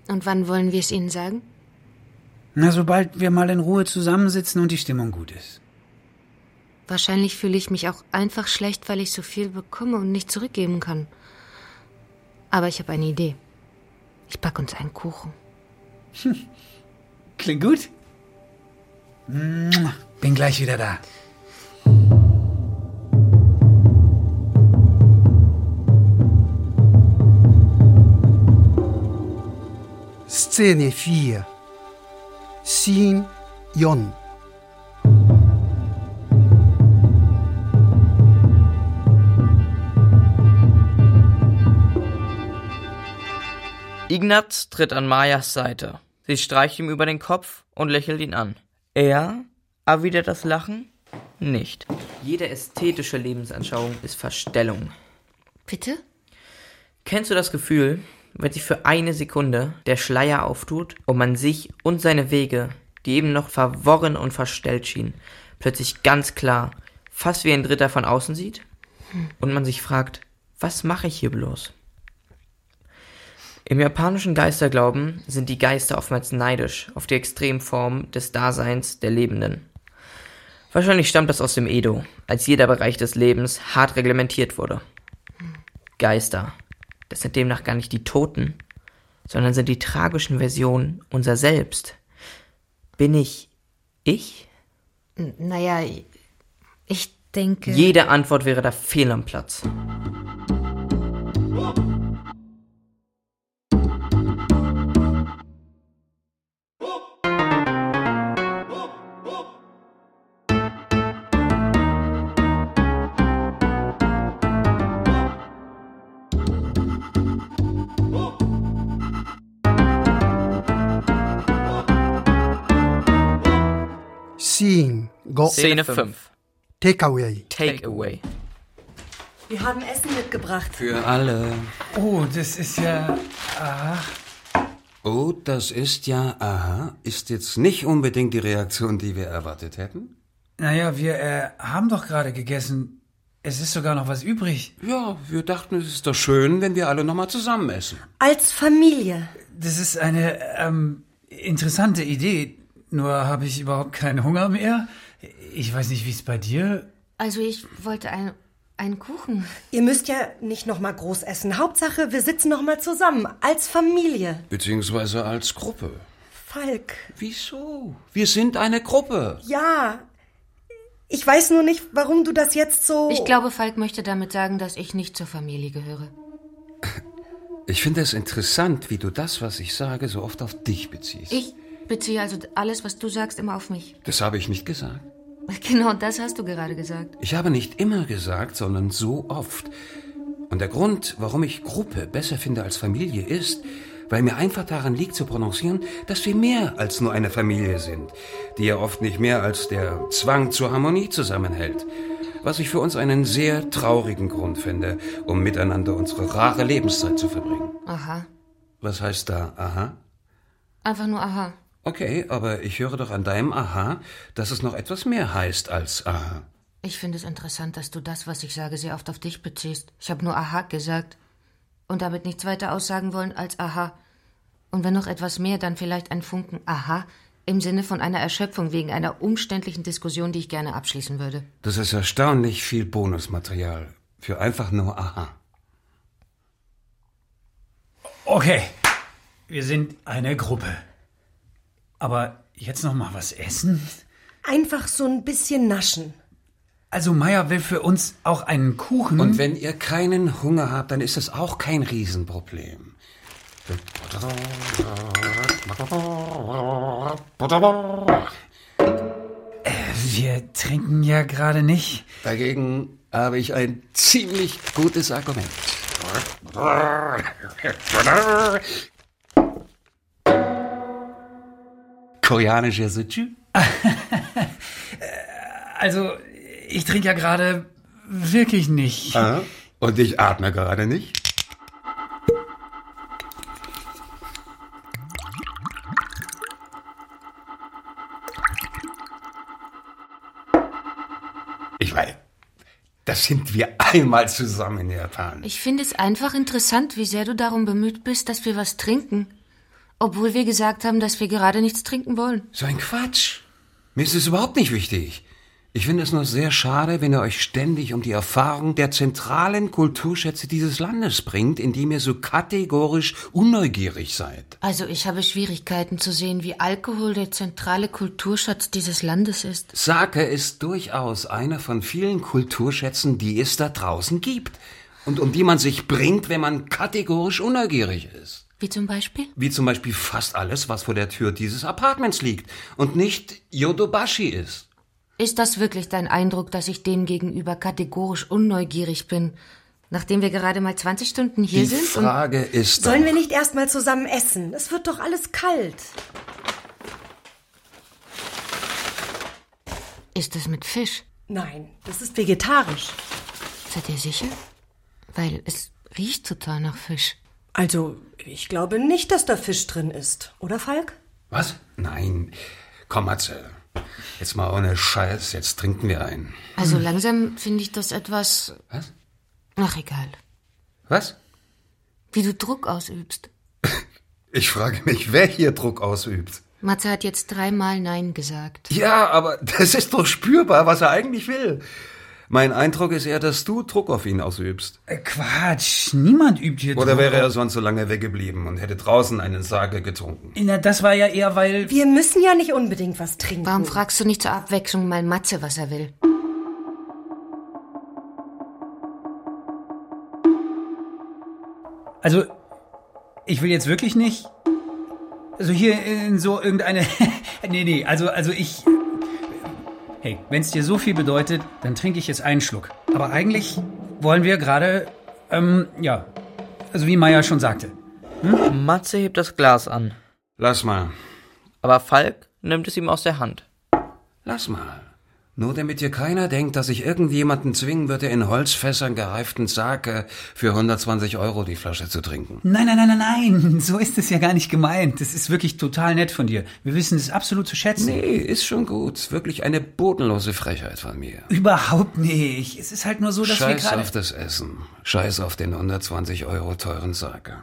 Und wann wollen wir es Ihnen sagen? Na, sobald wir mal in Ruhe zusammensitzen und die Stimmung gut ist. Wahrscheinlich fühle ich mich auch einfach schlecht, weil ich so viel bekomme und nicht zurückgeben kann. Aber ich habe eine Idee. Ich backe uns einen Kuchen. Klingt gut? Bin gleich wieder da. Szene 4. Scene Jon. Ignaz tritt an Majas Seite. Sie streicht ihm über den Kopf und lächelt ihn an. Er erwidert das Lachen nicht. Jede ästhetische Lebensanschauung ist Verstellung. Bitte? Kennst du das Gefühl, wenn sich für eine Sekunde der Schleier auftut und man sich und seine Wege, die eben noch verworren und verstellt schienen, plötzlich ganz klar, fast wie ein Dritter von außen sieht? Und man sich fragt, was mache ich hier bloß? Im japanischen Geisterglauben sind die Geister oftmals neidisch auf die Extremform des Daseins der Lebenden. Wahrscheinlich stammt das aus dem Edo, als jeder Bereich des Lebens hart reglementiert wurde. Geister, das sind demnach gar nicht die Toten, sondern sind die tragischen Versionen unser Selbst. Bin ich ich? N- Naja, ich denke. Jede Antwort wäre da fehl am Platz. Scene Szene 5. Takeaway. Takeaway. Wir haben Essen mitgebracht. Für alle. Oh, das ist ja. Aha. Oh, das ist ja, aha, ist jetzt nicht unbedingt die Reaktion, die wir erwartet hätten. Naja, wir äh, haben doch gerade gegessen. Es ist sogar noch was übrig. Ja, wir dachten, es ist doch schön, wenn wir alle nochmal zusammen essen. Als Familie. Das ist eine ähm, interessante Idee. Nur habe ich überhaupt keinen Hunger mehr. Ich weiß nicht, wie es bei dir. Also ich wollte ein, einen Kuchen. Ihr müsst ja nicht noch mal groß essen. Hauptsache, wir sitzen noch mal zusammen. Als Familie. Beziehungsweise als Gruppe. Falk. Wieso? Wir sind eine Gruppe. Ja. Ich weiß nur nicht, warum du das jetzt so. Ich glaube, Falk möchte damit sagen, dass ich nicht zur Familie gehöre. Ich finde es interessant, wie du das, was ich sage, so oft auf dich beziehst. Ich beziehe also alles, was du sagst, immer auf mich. Das habe ich nicht gesagt. Genau das hast du gerade gesagt. Ich habe nicht immer gesagt, sondern so oft. Und der Grund, warum ich Gruppe besser finde als Familie, ist, weil mir einfach daran liegt zu prononcieren, dass wir mehr als nur eine Familie sind, die ja oft nicht mehr als der Zwang zur Harmonie zusammenhält. was ich für uns einen sehr traurigen Grund finde, um miteinander unsere rare Lebenszeit zu verbringen. Aha. Was heißt da aha? Einfach nur aha. Okay, aber ich höre doch an deinem aha, dass es noch etwas mehr heißt als aha. Ich finde es interessant, dass du das, was ich sage, sehr oft auf dich beziehst. Ich habe nur aha gesagt. Und damit nichts weiter aussagen wollen als aha. Und wenn noch etwas mehr, dann vielleicht ein Funken aha im Sinne von einer Erschöpfung wegen einer umständlichen Diskussion, die ich gerne abschließen würde. Das ist erstaunlich viel Bonusmaterial für einfach nur aha. Okay, wir sind eine Gruppe. Aber jetzt noch mal was essen? Einfach so ein bisschen naschen. Also Maya will für uns auch einen Kuchen. Und wenn ihr keinen Hunger habt, dann ist es auch kein Riesenproblem. wir trinken ja gerade nicht. Dagegen habe ich ein ziemlich gutes Argument. Koreanische Suchu? Also, ich trinke ja gerade wirklich nicht. Aha. Und ich atme gerade nicht. Ich meine, das sind wir einmal zusammen in Japan. Ich finde es einfach interessant, wie sehr du darum bemüht bist, dass wir was trinken. Obwohl wir gesagt haben, dass wir gerade nichts trinken wollen. So ein Quatsch. Mir ist es überhaupt nicht wichtig. Ich finde es nur sehr schade, wenn ihr euch ständig um die Erfahrung der zentralen Kulturschätze dieses Landes bringt, indem ihr so kategorisch unneugierig seid. Also ich habe Schwierigkeiten zu sehen, wie Alkohol der zentrale Kulturschatz dieses Landes ist. Sake ist durchaus einer von vielen Kulturschätzen, die es da draußen gibt. Und um die man sich bringt, wenn man kategorisch unneugierig ist. Wie zum Beispiel? Wie zum Beispiel fast alles, was vor der Tür dieses Apartments liegt und nicht Yodobashi ist. Ist das wirklich dein Eindruck, dass ich dem gegenüber kategorisch unneugierig bin, nachdem wir gerade mal 20 Stunden hier Die sind? Frage ist Sollen doch, wir nicht erstmal zusammen essen? Es wird doch alles kalt. ist es mit Fisch? Nein, das ist vegetarisch. Seid ihr sicher? Weil es riecht total nach Fisch. Also, ich glaube nicht, dass da Fisch drin ist. Oder, Falk? Was? Nein. Komm, Matze. Jetzt mal ohne Scheiß, jetzt trinken wir ein. Also langsam finde ich das etwas. Was? Ach, egal. Was? Wie du Druck ausübst. Ich frage mich, wer hier Druck ausübt. Matze hat jetzt dreimal Nein gesagt. Ja, aber das ist doch spürbar, was er eigentlich will. Mein Eindruck ist eher, dass du Druck auf ihn ausübst. Äh, Quatsch, niemand übt hier Oder Druck. wäre er sonst so lange weggeblieben und hätte draußen einen Sake getrunken? Na, das war ja eher, weil... Wir müssen ja nicht unbedingt was trinken. Warum fragst du nicht zur Abwechslung mal Matze, was er will? Also, ich will jetzt wirklich nicht... Also hier in so irgendeine... nee, nee, also, also ich... Hey, wenn es dir so viel bedeutet, dann trinke ich jetzt einen Schluck. Aber eigentlich wollen wir gerade, ähm, ja, also wie Maya schon sagte. Matze hebt das Glas an, Lass mal. aber Falk nimmt es ihm aus der Hand. Lass mal. Nur damit hier keiner denkt, dass ich irgendjemanden zwingen würde, in Holzfässern gereiften Sake für 120 Euro die Flasche zu trinken. Nein, nein, nein, nein, nein, so ist es ja gar nicht gemeint. Das ist wirklich total nett von dir. Wir wissen es absolut zu schätzen. Nee, ist schon gut. Wirklich eine bodenlose Frechheit von mir. Überhaupt nicht. Es ist halt nur so, dass wir Scheiß gerade... auf das Essen. Scheiß auf den 120 Euro teuren Sake.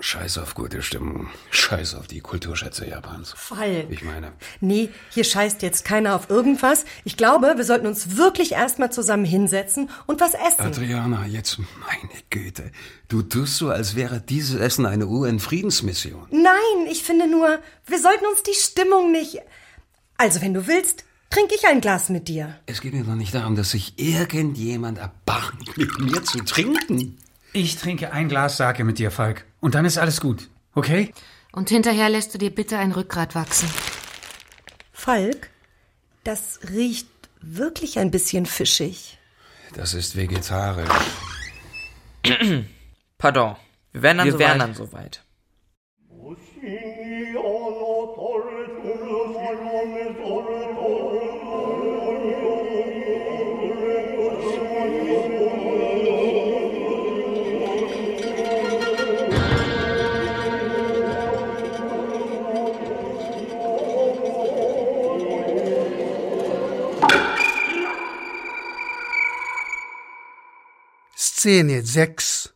Scheiß auf gute Stimmung. Scheiß auf die Kulturschätze Japans. Falk. Ich meine, Nee, hier scheißt jetzt keiner auf irgendwas. Ich glaube, wir sollten uns wirklich erstmal zusammen hinsetzen und was essen. Adriana, jetzt meine Güte. Du tust so, als wäre dieses Essen eine UN-Friedensmission. Nein, ich finde nur, wir sollten uns die Stimmung nicht. Also, wenn du willst, trinke ich ein Glas mit dir. Es geht mir doch nicht darum, dass sich irgendjemand erbarmt, mit mir zu trinken. Ich trinke ein Glas Sake mit dir, Falk. Und dann ist alles gut. Okay? Und hinterher lässt du dir bitte ein Rückgrat wachsen. Falk, das riecht wirklich ein bisschen fischig. Das ist vegetarisch. Pardon, wir wären dann Wir soweit. wären dann soweit. Szene 6.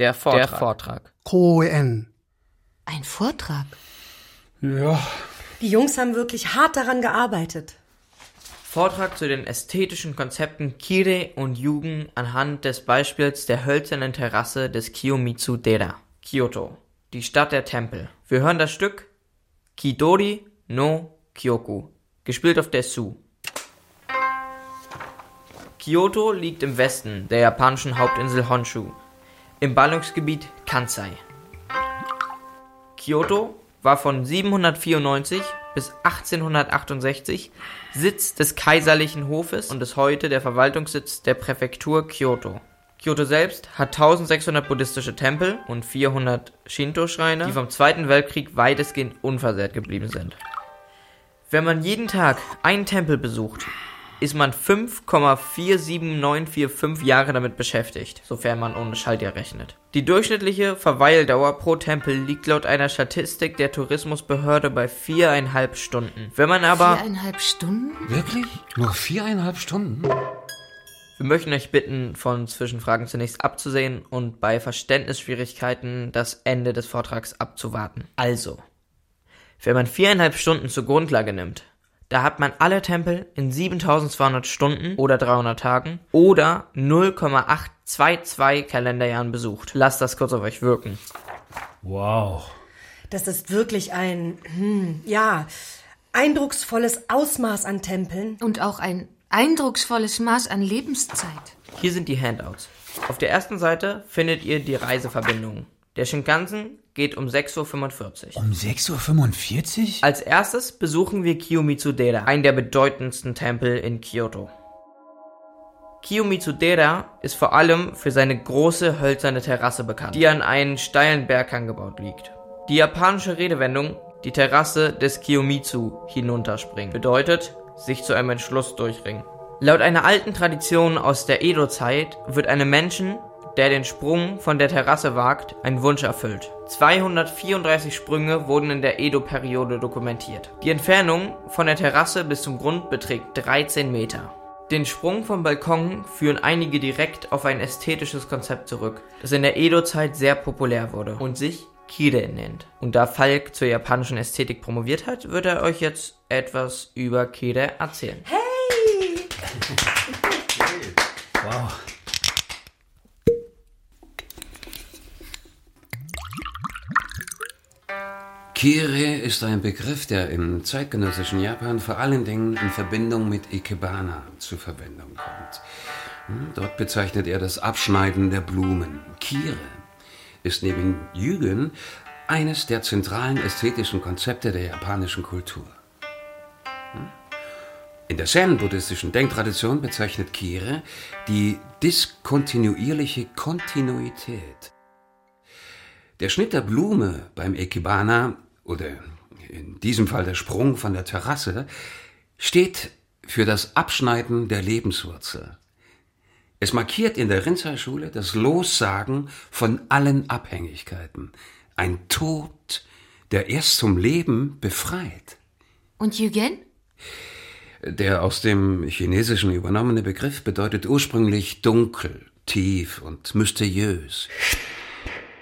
Der Vortrag. Der Vortrag. Koen. Ein Vortrag? Ja. Die Jungs haben wirklich hart daran gearbeitet. Vortrag zu den ästhetischen Konzepten Kire und Yugen anhand des Beispiels der hölzernen Terrasse des Kiyomitsu-dera, Kyoto, die Stadt der Tempel. Wir hören das Stück Kidori no Kyoku, gespielt auf der Su. Kyoto liegt im Westen der japanischen Hauptinsel Honshu, im Ballungsgebiet Kansai. Kyoto war von 794 bis 1868 Sitz des kaiserlichen Hofes und ist heute der Verwaltungssitz der Präfektur Kyoto. Kyoto selbst hat 1600 buddhistische Tempel und 400 Shinto-Schreine, die vom Zweiten Weltkrieg weitestgehend unversehrt geblieben sind. Wenn man jeden Tag einen Tempel besucht, ist man 5,47945 Jahre damit beschäftigt, sofern man ohne Schaltjahr rechnet. Die durchschnittliche Verweildauer pro Tempel liegt laut einer Statistik der Tourismusbehörde bei viereinhalb Stunden. Wenn man aber... Viereinhalb Stunden? Wirklich? Nur viereinhalb Stunden? Wir möchten euch bitten, von Zwischenfragen zunächst abzusehen und bei Verständnisschwierigkeiten das Ende des Vortrags abzuwarten. Also, wenn man viereinhalb Stunden zur Grundlage nimmt, da hat man alle Tempel in 7200 Stunden oder 300 Tagen oder 0,822 Kalenderjahren besucht. Lasst das kurz auf euch wirken. Wow. Das ist wirklich ein, hm, ja, eindrucksvolles Ausmaß an Tempeln. Und auch ein eindrucksvolles Maß an Lebenszeit. Hier sind die Handouts. Auf der ersten Seite findet ihr die Reiseverbindungen. Der Shinkansen geht um 6.45 Uhr. Um 6.45 Uhr? Als erstes besuchen wir Kiyomitsu-dera, einen der bedeutendsten Tempel in Kyoto. Kiyomitsu-dera ist vor allem für seine große hölzerne Terrasse bekannt, die an einen steilen Berghang gebaut liegt. Die japanische Redewendung die Terrasse des Kiyomitsu hinunterspringen bedeutet sich zu einem Entschluss durchringen. Laut einer alten Tradition aus der Edo-Zeit wird einem Menschen der den Sprung von der Terrasse wagt, ein Wunsch erfüllt. 234 Sprünge wurden in der Edo-Periode dokumentiert. Die Entfernung von der Terrasse bis zum Grund beträgt 13 Meter. Den Sprung vom Balkon führen einige direkt auf ein ästhetisches Konzept zurück, das in der Edo-Zeit sehr populär wurde und sich Kire nennt. Und da Falk zur japanischen Ästhetik promoviert hat, wird er euch jetzt etwas über Kire erzählen. Hey! Wow. Kire ist ein Begriff, der im zeitgenössischen Japan vor allen Dingen in Verbindung mit Ikebana zur Verwendung kommt. Hm, dort bezeichnet er das Abschneiden der Blumen. Kire ist neben Jügen eines der zentralen ästhetischen Konzepte der japanischen Kultur. Hm? In der zen-buddhistischen Denktradition bezeichnet Kire die diskontinuierliche Kontinuität. Der Schnitt der Blume beim Ekibana oder in diesem Fall der Sprung von der Terrasse, steht für das Abschneiden der Lebenswurzel. Es markiert in der Rinzai-Schule das Lossagen von allen Abhängigkeiten. Ein Tod, der erst zum Leben befreit. Und Yugen? Der aus dem Chinesischen übernommene Begriff bedeutet ursprünglich dunkel, tief und mysteriös.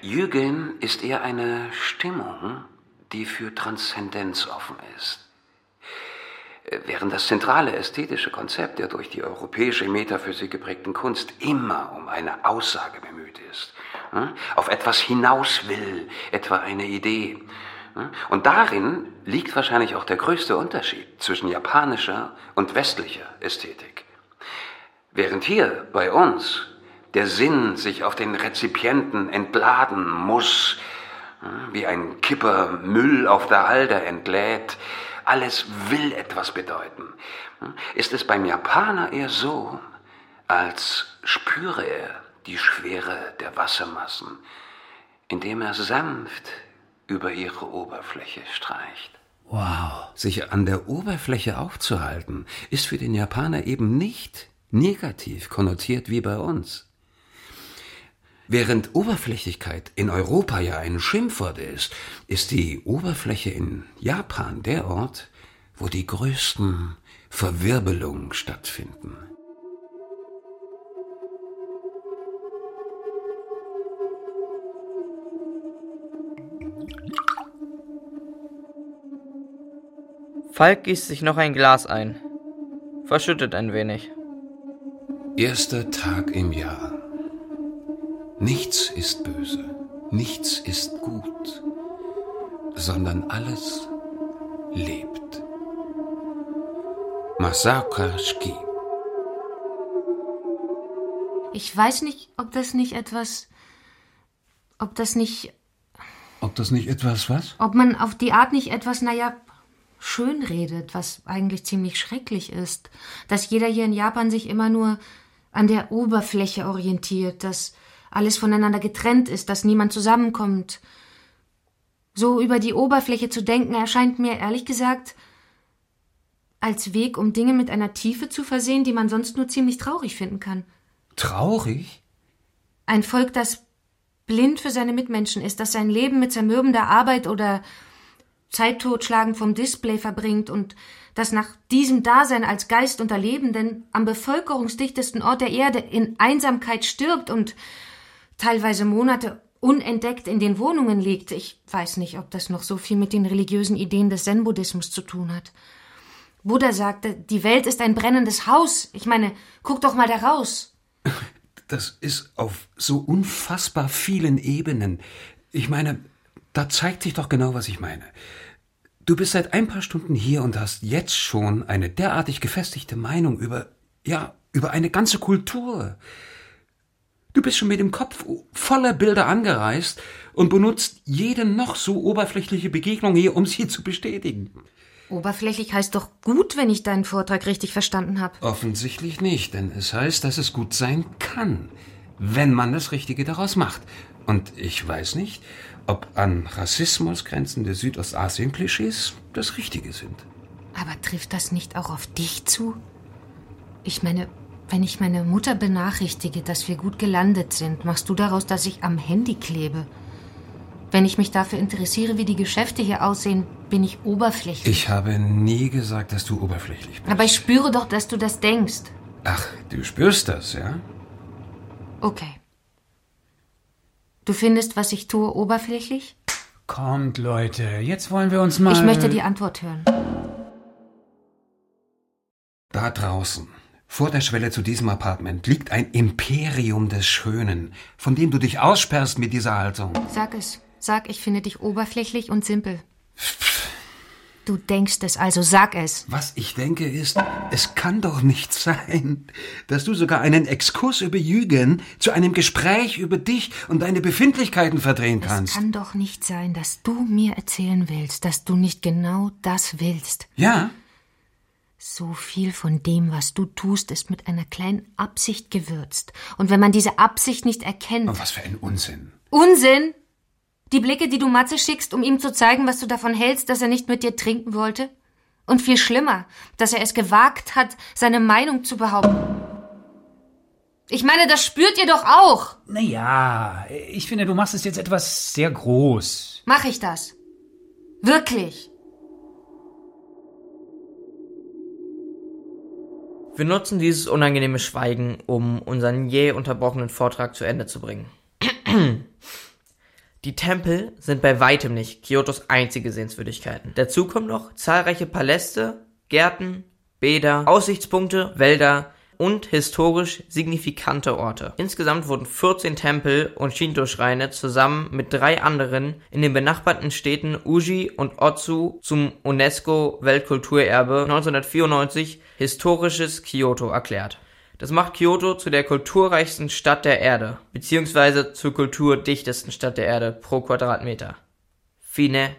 Yugen ist eher eine Stimmung, die für Transzendenz offen ist. Während das zentrale ästhetische Konzept der durch die europäische Metaphysik geprägten Kunst immer um eine Aussage bemüht ist, hm, auf etwas hinaus will, etwa eine Idee. Hm, und darin liegt wahrscheinlich auch der größte Unterschied zwischen japanischer und westlicher Ästhetik. Während hier bei uns der Sinn sich auf den Rezipienten entladen muss, wie ein Kipper Müll auf der Halde entlädt, alles will etwas bedeuten, ist es beim Japaner eher so, als spüre er die Schwere der Wassermassen, indem er sanft über ihre Oberfläche streicht. Wow. Sich an der Oberfläche aufzuhalten, ist für den Japaner eben nicht negativ konnotiert wie bei uns. Während Oberflächlichkeit in Europa ja ein Schimpfwort ist, ist die Oberfläche in Japan der Ort, wo die größten Verwirbelungen stattfinden. Falk gießt sich noch ein Glas ein, verschüttet ein wenig. Erster Tag im Jahr. Nichts ist böse, nichts ist gut, sondern alles lebt. Masaka Shiki. Ich weiß nicht, ob das nicht etwas. Ob das nicht. Ob das nicht etwas was? Ob man auf die Art nicht etwas, naja, schön redet, was eigentlich ziemlich schrecklich ist. Dass jeder hier in Japan sich immer nur an der Oberfläche orientiert, dass alles voneinander getrennt ist, dass niemand zusammenkommt. So über die Oberfläche zu denken, erscheint mir ehrlich gesagt als Weg, um Dinge mit einer Tiefe zu versehen, die man sonst nur ziemlich traurig finden kann. Traurig? Ein Volk, das blind für seine Mitmenschen ist, das sein Leben mit zermürbender Arbeit oder Zeittotschlagen vom Display verbringt und das nach diesem Dasein als Geist unter Lebenden am bevölkerungsdichtesten Ort der Erde in Einsamkeit stirbt und teilweise Monate unentdeckt in den Wohnungen liegt. Ich weiß nicht, ob das noch so viel mit den religiösen Ideen des Zen-Buddhismus zu tun hat. Buddha sagte, die Welt ist ein brennendes Haus. Ich meine, guck doch mal da raus. Das ist auf so unfassbar vielen Ebenen. Ich meine, da zeigt sich doch genau, was ich meine. Du bist seit ein paar Stunden hier und hast jetzt schon eine derartig gefestigte Meinung über, ja, über eine ganze Kultur. Du bist schon mit dem Kopf voller Bilder angereist und benutzt jede noch so oberflächliche Begegnung hier, um sie zu bestätigen. Oberflächlich heißt doch gut, wenn ich deinen Vortrag richtig verstanden habe. Offensichtlich nicht, denn es heißt, dass es gut sein kann, wenn man das Richtige daraus macht. Und ich weiß nicht, ob an Rassismus grenzende Südostasien-Klischees das Richtige sind. Aber trifft das nicht auch auf dich zu? Ich meine, wenn ich meine Mutter benachrichtige, dass wir gut gelandet sind, machst du daraus, dass ich am Handy klebe. Wenn ich mich dafür interessiere, wie die Geschäfte hier aussehen, bin ich oberflächlich. Ich habe nie gesagt, dass du oberflächlich bist. Aber ich spüre doch, dass du das denkst. Ach, du spürst das, ja? Okay. Du findest, was ich tue, oberflächlich? Kommt, Leute, jetzt wollen wir uns mal. Ich möchte die Antwort hören. Da draußen, vor der Schwelle zu diesem Apartment, liegt ein Imperium des Schönen, von dem du dich aussperrst mit dieser Haltung. Sag es. Sag, ich finde dich oberflächlich und simpel. Du denkst es, also sag es. Was ich denke ist, es kann doch nicht sein, dass du sogar einen Exkurs über Jügen zu einem Gespräch über dich und deine Befindlichkeiten verdrehen kannst. Es kann doch nicht sein, dass du mir erzählen willst, dass du nicht genau das willst. Ja? So viel von dem, was du tust, ist mit einer kleinen Absicht gewürzt. Und wenn man diese Absicht nicht erkennt. Oh, was für ein Unsinn. Unsinn? Die Blicke, die du Matze schickst, um ihm zu zeigen, was du davon hältst, dass er nicht mit dir trinken wollte? Und viel schlimmer, dass er es gewagt hat, seine Meinung zu behaupten. Ich meine, das spürt ihr doch auch. Naja, ich finde, du machst es jetzt etwas sehr groß. Mach ich das? Wirklich? Wir nutzen dieses unangenehme Schweigen, um unseren jäh unterbrochenen Vortrag zu Ende zu bringen. Die Tempel sind bei weitem nicht Kyotos einzige Sehenswürdigkeiten. Dazu kommen noch zahlreiche Paläste, Gärten, Bäder, Aussichtspunkte, Wälder und historisch signifikante Orte. Insgesamt wurden 14 Tempel und Shinto-Schreine zusammen mit drei anderen in den benachbarten Städten Uji und Otsu zum UNESCO-Weltkulturerbe 1994 historisches Kyoto erklärt. Das macht Kyoto zu der kulturreichsten Stadt der Erde, beziehungsweise zur kulturdichtesten Stadt der Erde pro Quadratmeter. Fine.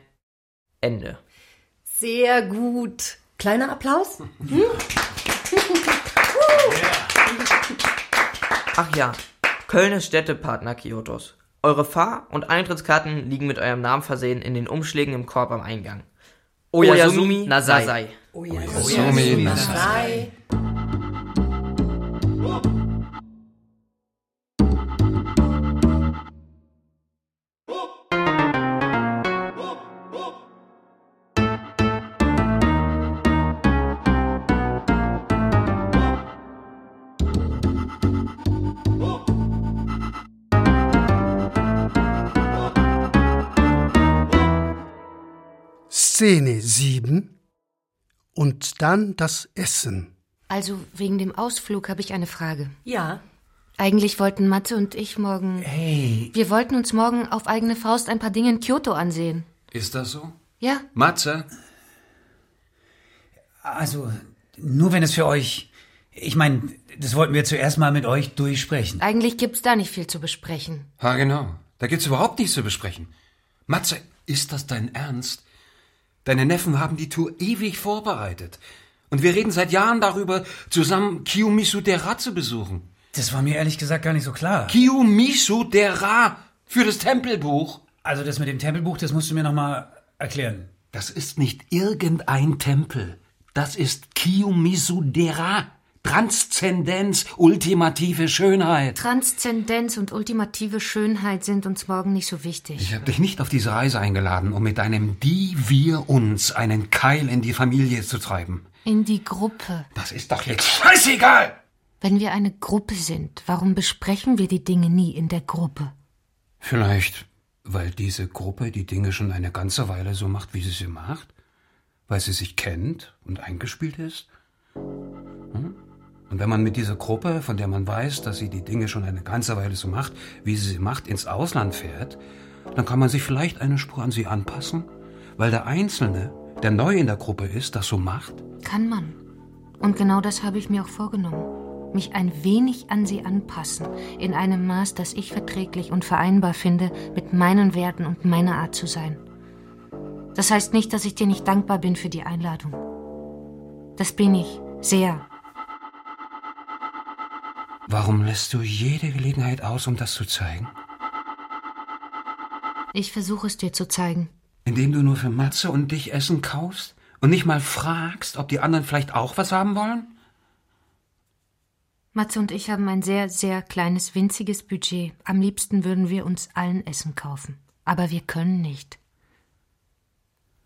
Ende. Sehr gut. Kleiner Applaus. Hm? Ach ja, Köln ist Städtepartner Kyotos. Eure Fahr- und Eintrittskarten liegen mit eurem Namen versehen in den Umschlägen im Korb am Eingang. Oyasumi Nasai. Oyasumi Nasai. Szene 7 und dann das Essen. Also wegen dem Ausflug habe ich eine Frage. Ja. Eigentlich wollten Mathe und ich morgen. Hey. Wir wollten uns morgen auf eigene Faust ein paar Dinge in Kyoto ansehen. Ist das so? Ja, Matze? Also, nur wenn es für euch. Ich meine, das wollten wir zuerst mal mit euch durchsprechen. eigentlich gibt's da nicht viel zu besprechen. Ha, genau. Da gibt's überhaupt nichts zu besprechen. Matze, ist das dein Ernst? Deine Neffen haben die Tour ewig vorbereitet. Und wir reden seit Jahren darüber, zusammen Kiyomizu Dera zu besuchen. Das war mir ehrlich gesagt gar nicht so klar. Kiyomizu Dera für das Tempelbuch. Also das mit dem Tempelbuch, das musst du mir noch mal erklären. Das ist nicht irgendein Tempel. Das ist Kiyomizu Dera. Transzendenz, ultimative Schönheit. Transzendenz und ultimative Schönheit sind uns morgen nicht so wichtig. Ich habe dich nicht auf diese Reise eingeladen, um mit deinem Die, wir, uns einen Keil in die Familie zu treiben. In die Gruppe. Das ist doch jetzt scheißegal! Wenn wir eine Gruppe sind, warum besprechen wir die Dinge nie in der Gruppe? Vielleicht, weil diese Gruppe die Dinge schon eine ganze Weile so macht, wie sie sie macht? Weil sie sich kennt und eingespielt ist? Und wenn man mit dieser Gruppe, von der man weiß, dass sie die Dinge schon eine ganze Weile so macht, wie sie sie macht, ins Ausland fährt, dann kann man sich vielleicht eine Spur an sie anpassen, weil der Einzelne, der neu in der Gruppe ist, das so macht. Kann man. Und genau das habe ich mir auch vorgenommen. Mich ein wenig an sie anpassen, in einem Maß, das ich verträglich und vereinbar finde, mit meinen Werten und meiner Art zu sein. Das heißt nicht, dass ich dir nicht dankbar bin für die Einladung. Das bin ich, sehr. Warum lässt du jede Gelegenheit aus, um das zu zeigen? Ich versuche es dir zu zeigen. Indem du nur für Matze und dich Essen kaufst und nicht mal fragst, ob die anderen vielleicht auch was haben wollen? Matze und ich haben ein sehr, sehr kleines, winziges Budget. Am liebsten würden wir uns allen Essen kaufen. Aber wir können nicht.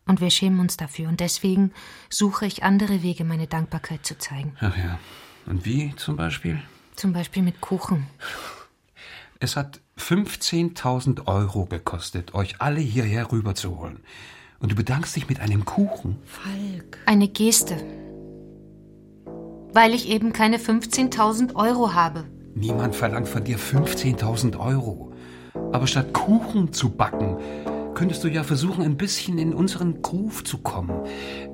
Und wir schämen uns dafür. Und deswegen suche ich andere Wege, meine Dankbarkeit zu zeigen. Ach ja. Und wie zum Beispiel? Zum Beispiel mit Kuchen. Es hat 15.000 Euro gekostet, euch alle hierher rüberzuholen. Und du bedankst dich mit einem Kuchen. Eine Geste. Weil ich eben keine 15.000 Euro habe. Niemand verlangt von dir 15.000 Euro. Aber statt Kuchen zu backen, könntest du ja versuchen, ein bisschen in unseren Groove zu kommen,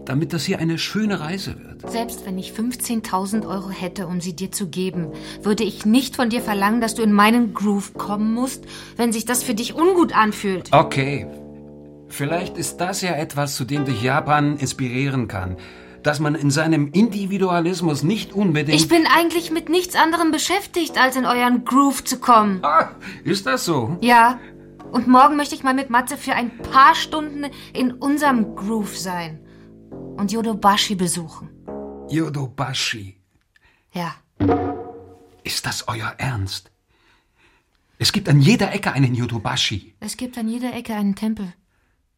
damit das hier eine schöne Reise wird. Selbst wenn ich 15.000 Euro hätte, um sie dir zu geben, würde ich nicht von dir verlangen, dass du in meinen Groove kommen musst, wenn sich das für dich ungut anfühlt. Okay. Vielleicht ist das ja etwas, zu dem dich Japan inspirieren kann. Dass man in seinem Individualismus nicht unbedingt. Ich bin eigentlich mit nichts anderem beschäftigt, als in euren Groove zu kommen. Ah, ist das so? Ja. Und morgen möchte ich mal mit Matze für ein paar Stunden in unserem Groove sein. Und Yodobashi besuchen. Yodobashi. Ja. Ist das euer Ernst? Es gibt an jeder Ecke einen Yodobashi. Es gibt an jeder Ecke einen Tempel.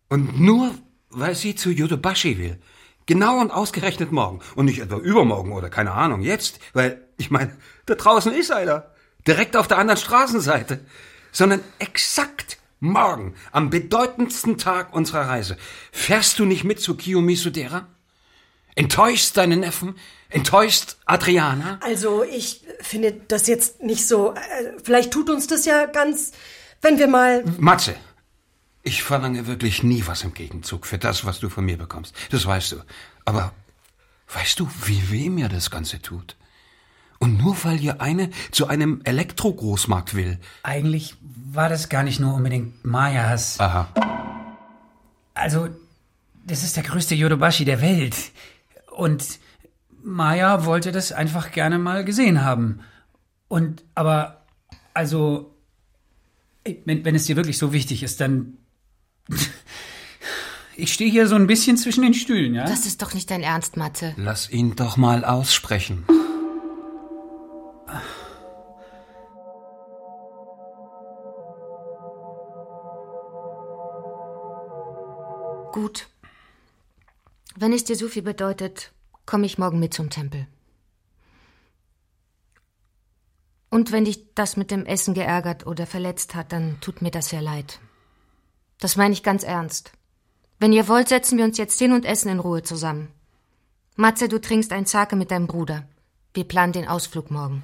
Und nur, weil sie zu Yodobashi will. Genau und ausgerechnet morgen. Und nicht etwa übermorgen oder keine Ahnung, jetzt. Weil, ich meine, da draußen ist einer. Direkt auf der anderen Straßenseite. Sondern exakt morgen, am bedeutendsten Tag unserer Reise. Fährst du nicht mit zu Kiyomizu Dera? Enttäuschst deine Neffen? Enttäuscht Adriana? Also, ich finde das jetzt nicht so. äh, Vielleicht tut uns das ja ganz, wenn wir mal. Matze, ich verlange wirklich nie was im Gegenzug für das, was du von mir bekommst. Das weißt du. Aber weißt du, wie weh mir das Ganze tut? Und nur weil hier eine zu einem Elektrogroßmarkt will. Eigentlich war das gar nicht nur unbedingt Mayas. Aha. Also, das ist der größte Yodobashi der Welt. Und Maya wollte das einfach gerne mal gesehen haben. Und, aber, also, wenn, wenn es dir wirklich so wichtig ist, dann. Ich stehe hier so ein bisschen zwischen den Stühlen, ja? Das ist doch nicht dein Ernst, Matze. Lass ihn doch mal aussprechen. Gut. Wenn es dir so viel bedeutet, komme ich morgen mit zum Tempel. Und wenn dich das mit dem Essen geärgert oder verletzt hat, dann tut mir das sehr leid. Das meine ich ganz ernst. Wenn ihr wollt, setzen wir uns jetzt hin und essen in Ruhe zusammen. Matze, du trinkst ein Zake mit deinem Bruder. Wir planen den Ausflug morgen.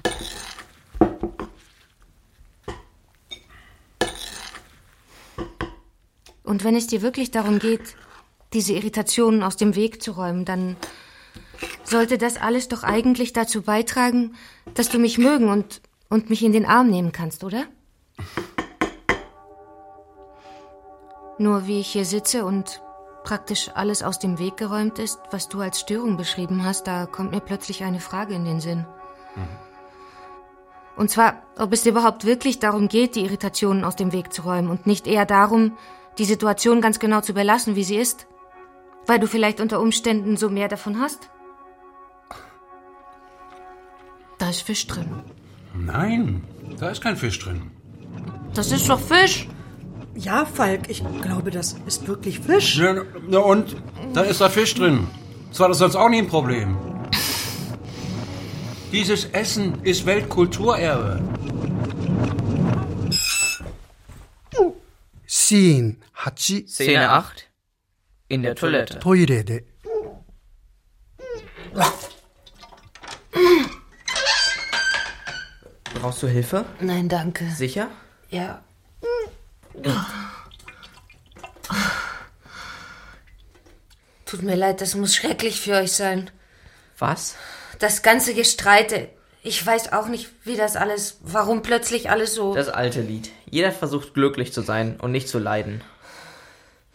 Und wenn es dir wirklich darum geht, diese Irritationen aus dem Weg zu räumen, dann sollte das alles doch eigentlich dazu beitragen, dass du mich mögen und, und mich in den Arm nehmen kannst, oder? Nur wie ich hier sitze und praktisch alles aus dem Weg geräumt ist, was du als Störung beschrieben hast, da kommt mir plötzlich eine Frage in den Sinn. Und zwar, ob es dir überhaupt wirklich darum geht, die Irritationen aus dem Weg zu räumen und nicht eher darum, die Situation ganz genau zu belassen, wie sie ist. Weil du vielleicht unter Umständen so mehr davon hast. Da ist Fisch drin. Nein, da ist kein Fisch drin. Das ist doch Fisch. Ja, Falk, ich glaube, das ist wirklich Fisch. Ja, na und? Da ist da Fisch drin. Das war doch sonst auch nie ein Problem. Dieses Essen ist Weltkulturerbe. Scene 8. Szene 8. In der Toilette. Toire. Brauchst du Hilfe? Nein, danke. Sicher? Ja. Tut mir leid, das muss schrecklich für euch sein. Was? Das ganze Gestreite. Ich weiß auch nicht, wie das alles, warum plötzlich alles so. Das alte Lied. Jeder versucht glücklich zu sein und nicht zu leiden.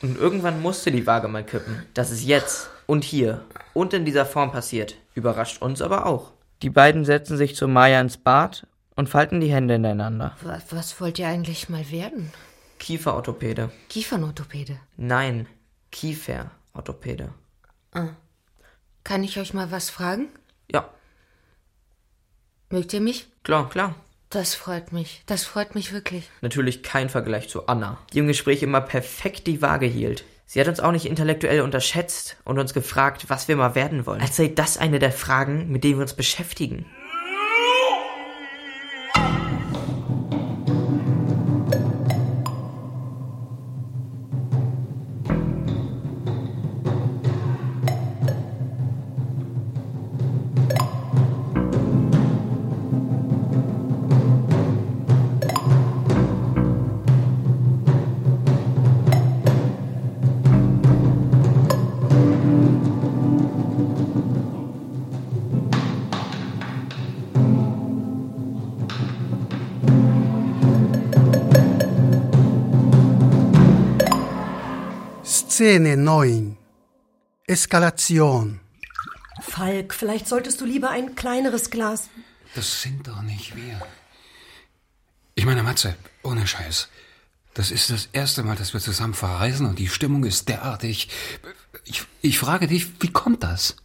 Und irgendwann musste die Waage mal kippen. Dass es jetzt und hier und in dieser Form passiert, überrascht uns aber auch. Die beiden setzen sich zu Maya ins Bad und falten die Hände ineinander. was, was wollt ihr eigentlich mal werden? Kieferorthopäde. Kiefernorthopäde. Nein, Kieferorthopäde. Kann ich euch mal was fragen? Mögt ihr mich? klar, klar. Das freut mich. Das freut mich wirklich. Natürlich kein Vergleich zu Anna, die im Gespräch immer perfekt die Waage hielt. Sie hat uns auch nicht intellektuell unterschätzt und uns gefragt, was wir mal werden wollen. Als sei das eine der Fragen, mit denen wir uns beschäftigen. Szene 9 Eskalation Falk, vielleicht solltest du lieber ein kleineres Glas. Das sind doch nicht wir. Ich meine, Matze, ohne Scheiß. Das ist das erste Mal, dass wir zusammen verreisen und die Stimmung ist derartig. Ich, ich frage dich, wie kommt das?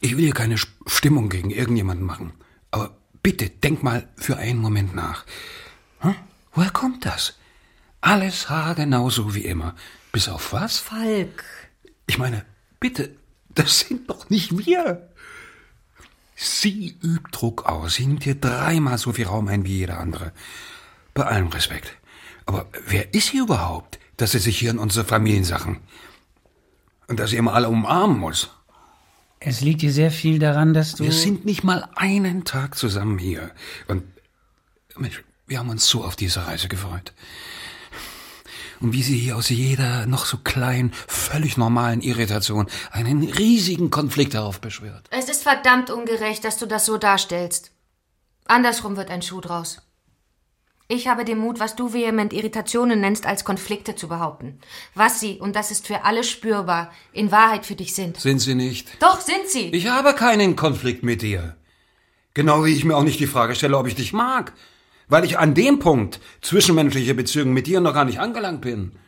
Ich will hier keine Stimmung gegen irgendjemanden machen. Aber bitte denk mal für einen Moment nach. Hm? Woher kommt das? Alles haargenau so wie immer. Bis auf was? Falk. Ich meine, bitte, das sind doch nicht wir. Sie übt Druck aus. Sie nimmt hier dreimal so viel Raum ein wie jeder andere. Bei allem Respekt. Aber wer ist sie überhaupt, dass sie sich hier in unsere Familiensachen und dass sie immer alle umarmen muss? Es liegt dir sehr viel daran, dass du. Wir sind nicht mal einen Tag zusammen hier. Und Mensch, wir haben uns so auf diese Reise gefreut. Und wie sie hier aus jeder noch so kleinen, völlig normalen Irritation einen riesigen Konflikt heraufbeschwört. Es ist verdammt ungerecht, dass du das so darstellst. Andersrum wird ein Schuh draus. Ich habe den Mut, was du vehement Irritationen nennst, als Konflikte zu behaupten. Was sie, und das ist für alle spürbar, in Wahrheit für dich sind. Sind sie nicht? Doch, sind sie. Ich habe keinen Konflikt mit dir. Genau wie ich mir auch nicht die Frage stelle, ob ich dich mag. Weil ich an dem Punkt zwischenmenschliche Beziehungen mit dir noch gar nicht angelangt bin.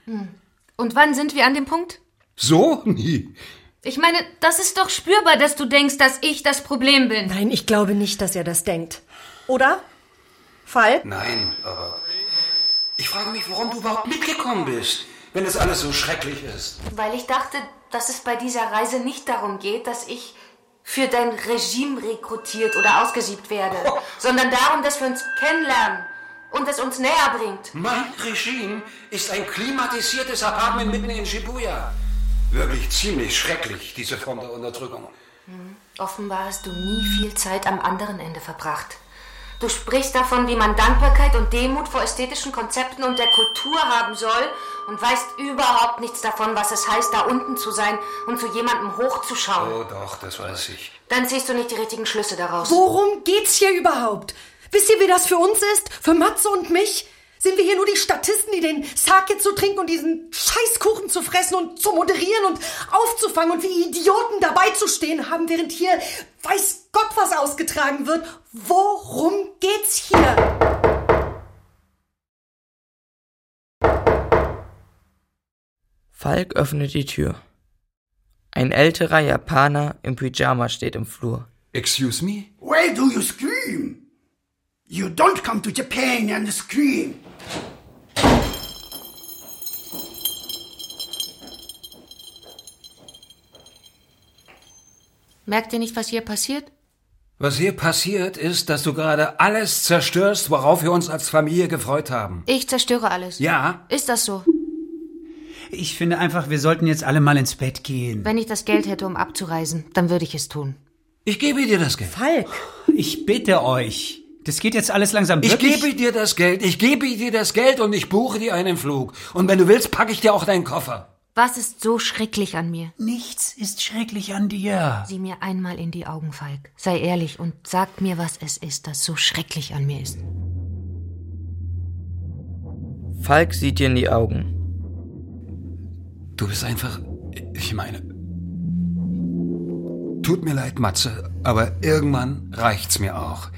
Und wann sind wir an dem Punkt? So? Nie. Ich meine, das ist doch spürbar, dass du denkst, dass ich das Problem bin. Nein, ich glaube nicht, dass er das denkt. Oder? Falk? Nein, aber ich frage mich, warum du überhaupt mitgekommen bist, wenn es alles so schrecklich ist. Weil ich dachte, dass es bei dieser Reise nicht darum geht, dass ich für dein Regime rekrutiert oder ausgesiebt werde, sondern darum, dass wir uns kennenlernen und es uns näher bringt. Mein Regime ist ein klimatisiertes Apartment mitten in Shibuya. Wirklich ziemlich schrecklich, diese Form der Unterdrückung. Offenbar hast du nie viel Zeit am anderen Ende verbracht. Du sprichst davon, wie man Dankbarkeit und Demut vor ästhetischen Konzepten und der Kultur haben soll und weißt überhaupt nichts davon, was es heißt, da unten zu sein und zu jemandem hochzuschauen. Oh doch, das weiß ich. Dann ziehst du nicht die richtigen Schlüsse daraus. Worum geht's hier überhaupt? Wisst ihr, wie das für uns ist? Für Matze und mich? Sind wir hier nur die Statisten, die den Sake zu trinken und diesen Scheißkuchen zu fressen und zu moderieren und aufzufangen und wie Idioten dabei zu stehen haben, während hier weiß Gott was ausgetragen wird? Worum geht's hier? Falk öffnet die Tür. Ein älterer Japaner im Pyjama steht im Flur. Excuse me? Why do you scream? You don't come to Japan and scream. Merkt ihr nicht, was hier passiert? Was hier passiert, ist, dass du gerade alles zerstörst, worauf wir uns als Familie gefreut haben. Ich zerstöre alles. Ja? Ist das so? Ich finde einfach, wir sollten jetzt alle mal ins Bett gehen. Wenn ich das Geld hätte, um abzureisen, dann würde ich es tun. Ich gebe dir das Geld. Falk, Ich bitte euch. Das geht jetzt alles langsam Ich wirklich. gebe dir das Geld, ich gebe dir das Geld und ich buche dir einen Flug. Und wenn du willst, packe ich dir auch deinen Koffer. Was ist so schrecklich an mir? Nichts ist schrecklich an dir. Sieh mir einmal in die Augen, Falk. Sei ehrlich und sag mir, was es ist, das so schrecklich an mir ist. Falk sieht dir in die Augen. Du bist einfach. Ich meine. Tut mir leid, Matze, aber irgendwann reicht's mir auch.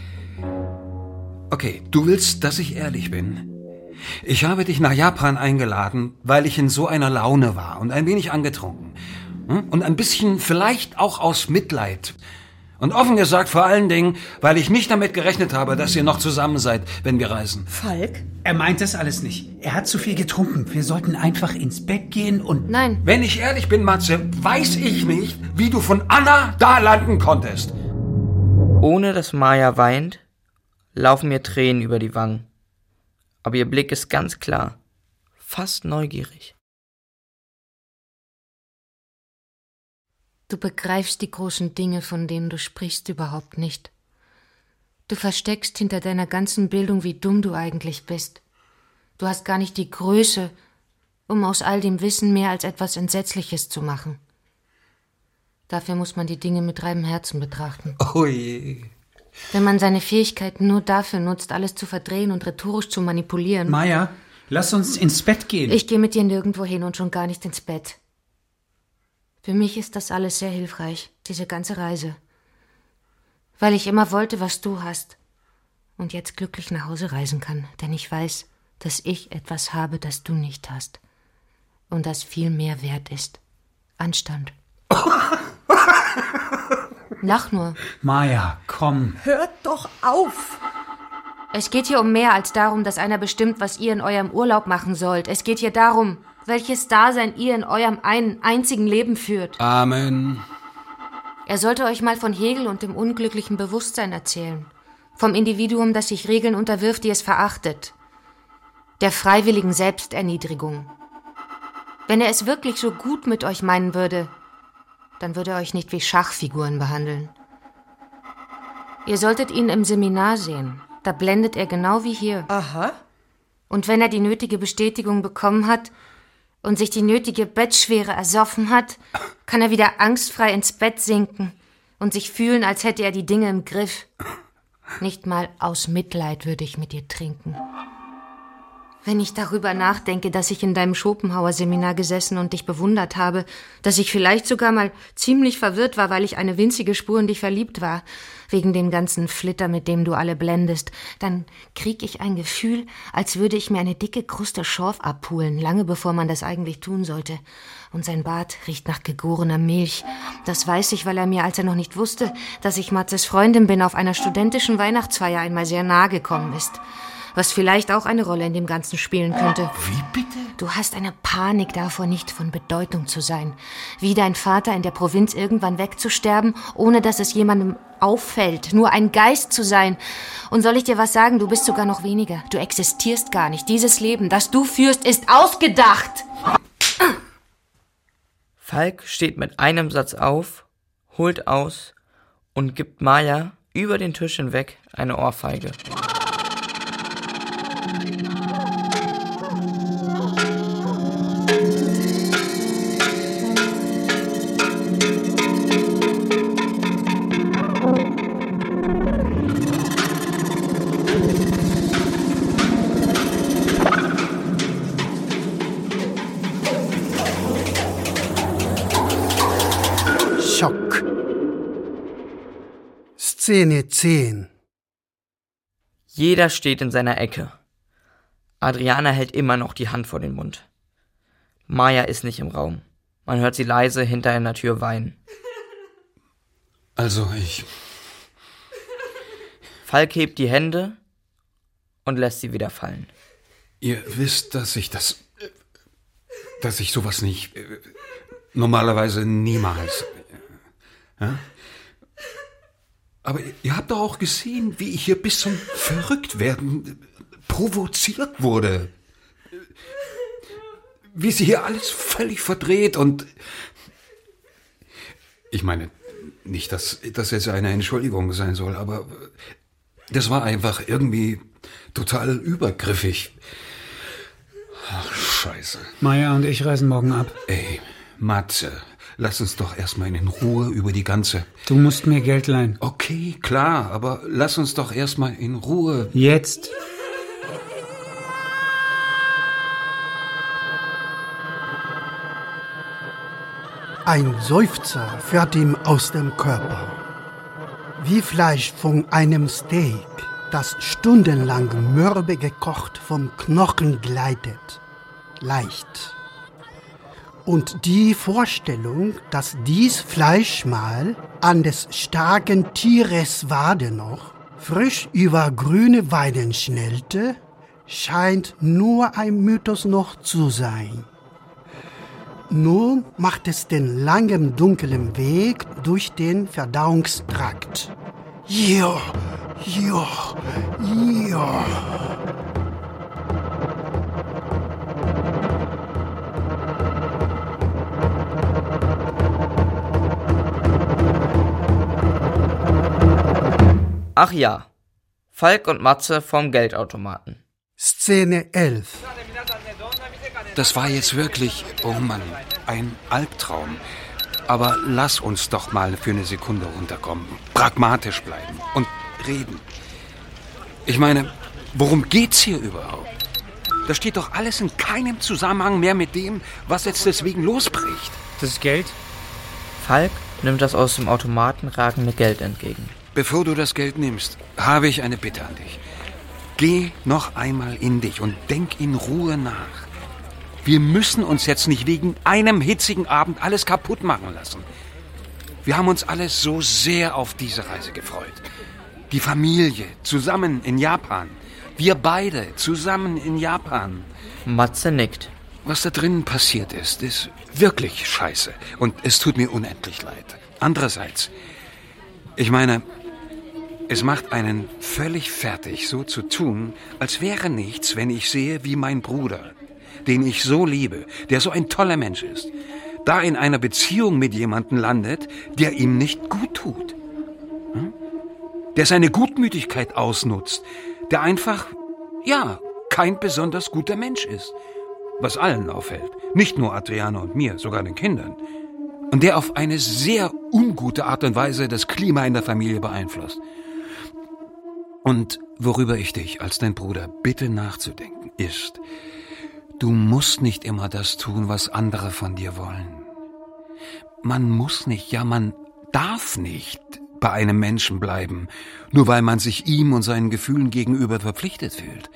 Okay, du willst, dass ich ehrlich bin. Ich habe dich nach Japan eingeladen, weil ich in so einer Laune war und ein wenig angetrunken. Hm? Und ein bisschen vielleicht auch aus Mitleid. Und offen gesagt vor allen Dingen, weil ich nicht damit gerechnet habe, dass ihr noch zusammen seid, wenn wir reisen. Falk? Er meint das alles nicht. Er hat zu viel getrunken. Wir sollten einfach ins Bett gehen und... Nein, Wenn ich ehrlich bin, Matze, weiß ich nicht, wie du von Anna da landen konntest. Ohne dass Maya weint, laufen mir Tränen über die Wangen. Aber ihr Blick ist ganz klar, fast neugierig. du begreifst die großen Dinge, von denen du sprichst, überhaupt nicht. Du versteckst hinter deiner ganzen Bildung, wie dumm du eigentlich bist. Du hast gar nicht die Größe, um aus all dem Wissen mehr als etwas Entsetzliches zu machen. Dafür muss man die Dinge mit reinem Herzen betrachten. Oh je. Wenn man seine Fähigkeiten nur dafür nutzt, alles zu verdrehen und rhetorisch zu manipulieren. Maya, lass uns ins Bett gehen. Ich gehe mit dir nirgendwo hin und schon gar nicht ins Bett. Für mich ist das alles sehr hilfreich, diese ganze Reise. Weil ich immer wollte, was du hast. Und jetzt glücklich nach Hause reisen kann, denn ich weiß, dass ich etwas habe, das du nicht hast. Und das viel mehr wert ist. Anstand. Lach nur. Maya, komm. Hört doch auf! Es geht hier um mehr als darum, dass einer bestimmt, was ihr in eurem Urlaub machen sollt. Es geht hier darum, welches Dasein ihr in eurem einen einzigen Leben führt. Amen. Er sollte euch mal von Hegel und dem unglücklichen Bewusstsein erzählen. Vom Individuum, das sich Regeln unterwirft, die es verachtet. Der freiwilligen Selbsterniedrigung. Wenn er es wirklich so gut mit euch meinen würde, dann würde er euch nicht wie Schachfiguren behandeln. Ihr solltet ihn im Seminar sehen. Da blendet er genau wie hier. Aha. Und wenn er die nötige Bestätigung bekommen hat und sich die nötige Bettschwere ersoffen hat, kann er wieder angstfrei ins Bett sinken und sich fühlen, als hätte er die Dinge im Griff. Nicht mal aus Mitleid würde ich mit dir trinken. Wenn ich darüber nachdenke, dass ich in deinem Schopenhauer-Seminar gesessen und dich bewundert habe, dass ich vielleicht sogar mal ziemlich verwirrt war, weil ich eine winzige Spur in dich verliebt war, wegen dem ganzen Flitter, mit dem du alle blendest, dann krieg ich ein Gefühl, als würde ich mir eine dicke Kruste Schorf abpulen, lange bevor man das eigentlich tun sollte. Und sein Bart riecht nach gegorener Milch. Das weiß ich, weil er mir, als er noch nicht wusste, dass ich Matzes Freundin bin, auf einer studentischen Weihnachtsfeier einmal sehr nahe gekommen ist was vielleicht auch eine Rolle in dem Ganzen spielen könnte. Wie bitte? Du hast eine Panik davor, nicht von Bedeutung zu sein. Wie dein Vater in der Provinz irgendwann wegzusterben, ohne dass es jemandem auffällt, nur ein Geist zu sein. Und soll ich dir was sagen, du bist sogar noch weniger. Du existierst gar nicht. Dieses Leben, das du führst, ist ausgedacht. Falk steht mit einem Satz auf, holt aus und gibt Maya über den Tisch hinweg eine Ohrfeige. Schock. Szene 10. Jeder steht in seiner Ecke. Adriana hält immer noch die Hand vor den Mund. Maya ist nicht im Raum. Man hört sie leise hinter einer Tür weinen. Also ich. Falk hebt die Hände und lässt sie wieder fallen. Ihr wisst, dass ich das. dass ich sowas nicht. äh, normalerweise niemals. Ja? Aber ihr habt doch auch gesehen, wie ich hier bis zum Verrücktwerden provoziert wurde. Wie sie hier alles völlig verdreht und. Ich meine, nicht, dass das jetzt eine Entschuldigung sein soll, aber das war einfach irgendwie total übergriffig. Ach, scheiße. Maya und ich reisen morgen ab. Ey, Matze, lass uns doch erstmal in Ruhe über die ganze. Du musst mir Geld leihen. Okay, klar, aber lass uns doch erstmal in Ruhe. Jetzt. Ein Seufzer fährt ihm aus dem Körper. Wie Fleisch von einem Steak, das stundenlang mürbe gekocht vom Knochen gleitet. Leicht. Und die Vorstellung, dass dies Fleischmahl an des starken Tieres Wade noch frisch über grüne Weiden schnellte, scheint nur ein Mythos noch zu sein. Nun macht es den langen, dunklen Weg durch den Verdauungstrakt. Ja, ja, ja. Ach ja, Falk und Matze vom Geldautomaten. Szene 11. Das war jetzt wirklich, oh Mann, ein Albtraum. Aber lass uns doch mal für eine Sekunde runterkommen. Pragmatisch bleiben und reden. Ich meine, worum geht's hier überhaupt? Da steht doch alles in keinem Zusammenhang mehr mit dem, was jetzt deswegen losbricht. Das Geld? Falk nimmt das aus dem Automaten ragende Geld entgegen. Bevor du das Geld nimmst, habe ich eine Bitte an dich. Geh noch einmal in dich und denk in Ruhe nach. Wir müssen uns jetzt nicht wegen einem hitzigen Abend alles kaputt machen lassen. Wir haben uns alle so sehr auf diese Reise gefreut. Die Familie zusammen in Japan. Wir beide zusammen in Japan. Matze nickt. Was da drinnen passiert ist, ist wirklich scheiße. Und es tut mir unendlich leid. Andererseits, ich meine, es macht einen völlig fertig, so zu tun, als wäre nichts, wenn ich sehe, wie mein Bruder, den ich so liebe, der so ein toller Mensch ist, da in einer Beziehung mit jemandem landet, der ihm nicht gut tut. Hm? Der seine Gutmütigkeit ausnutzt, der einfach, ja, kein besonders guter Mensch ist. Was allen auffällt. Nicht nur Adriana und mir, sogar den Kindern. Und der auf eine sehr ungute Art und Weise das Klima in der Familie beeinflusst. Und worüber ich dich als dein Bruder bitte nachzudenken, ist, du musst nicht immer das tun, was andere von dir wollen. Man muss nicht, ja, man darf nicht bei einem Menschen bleiben, nur weil man sich ihm und seinen Gefühlen gegenüber verpflichtet fühlt.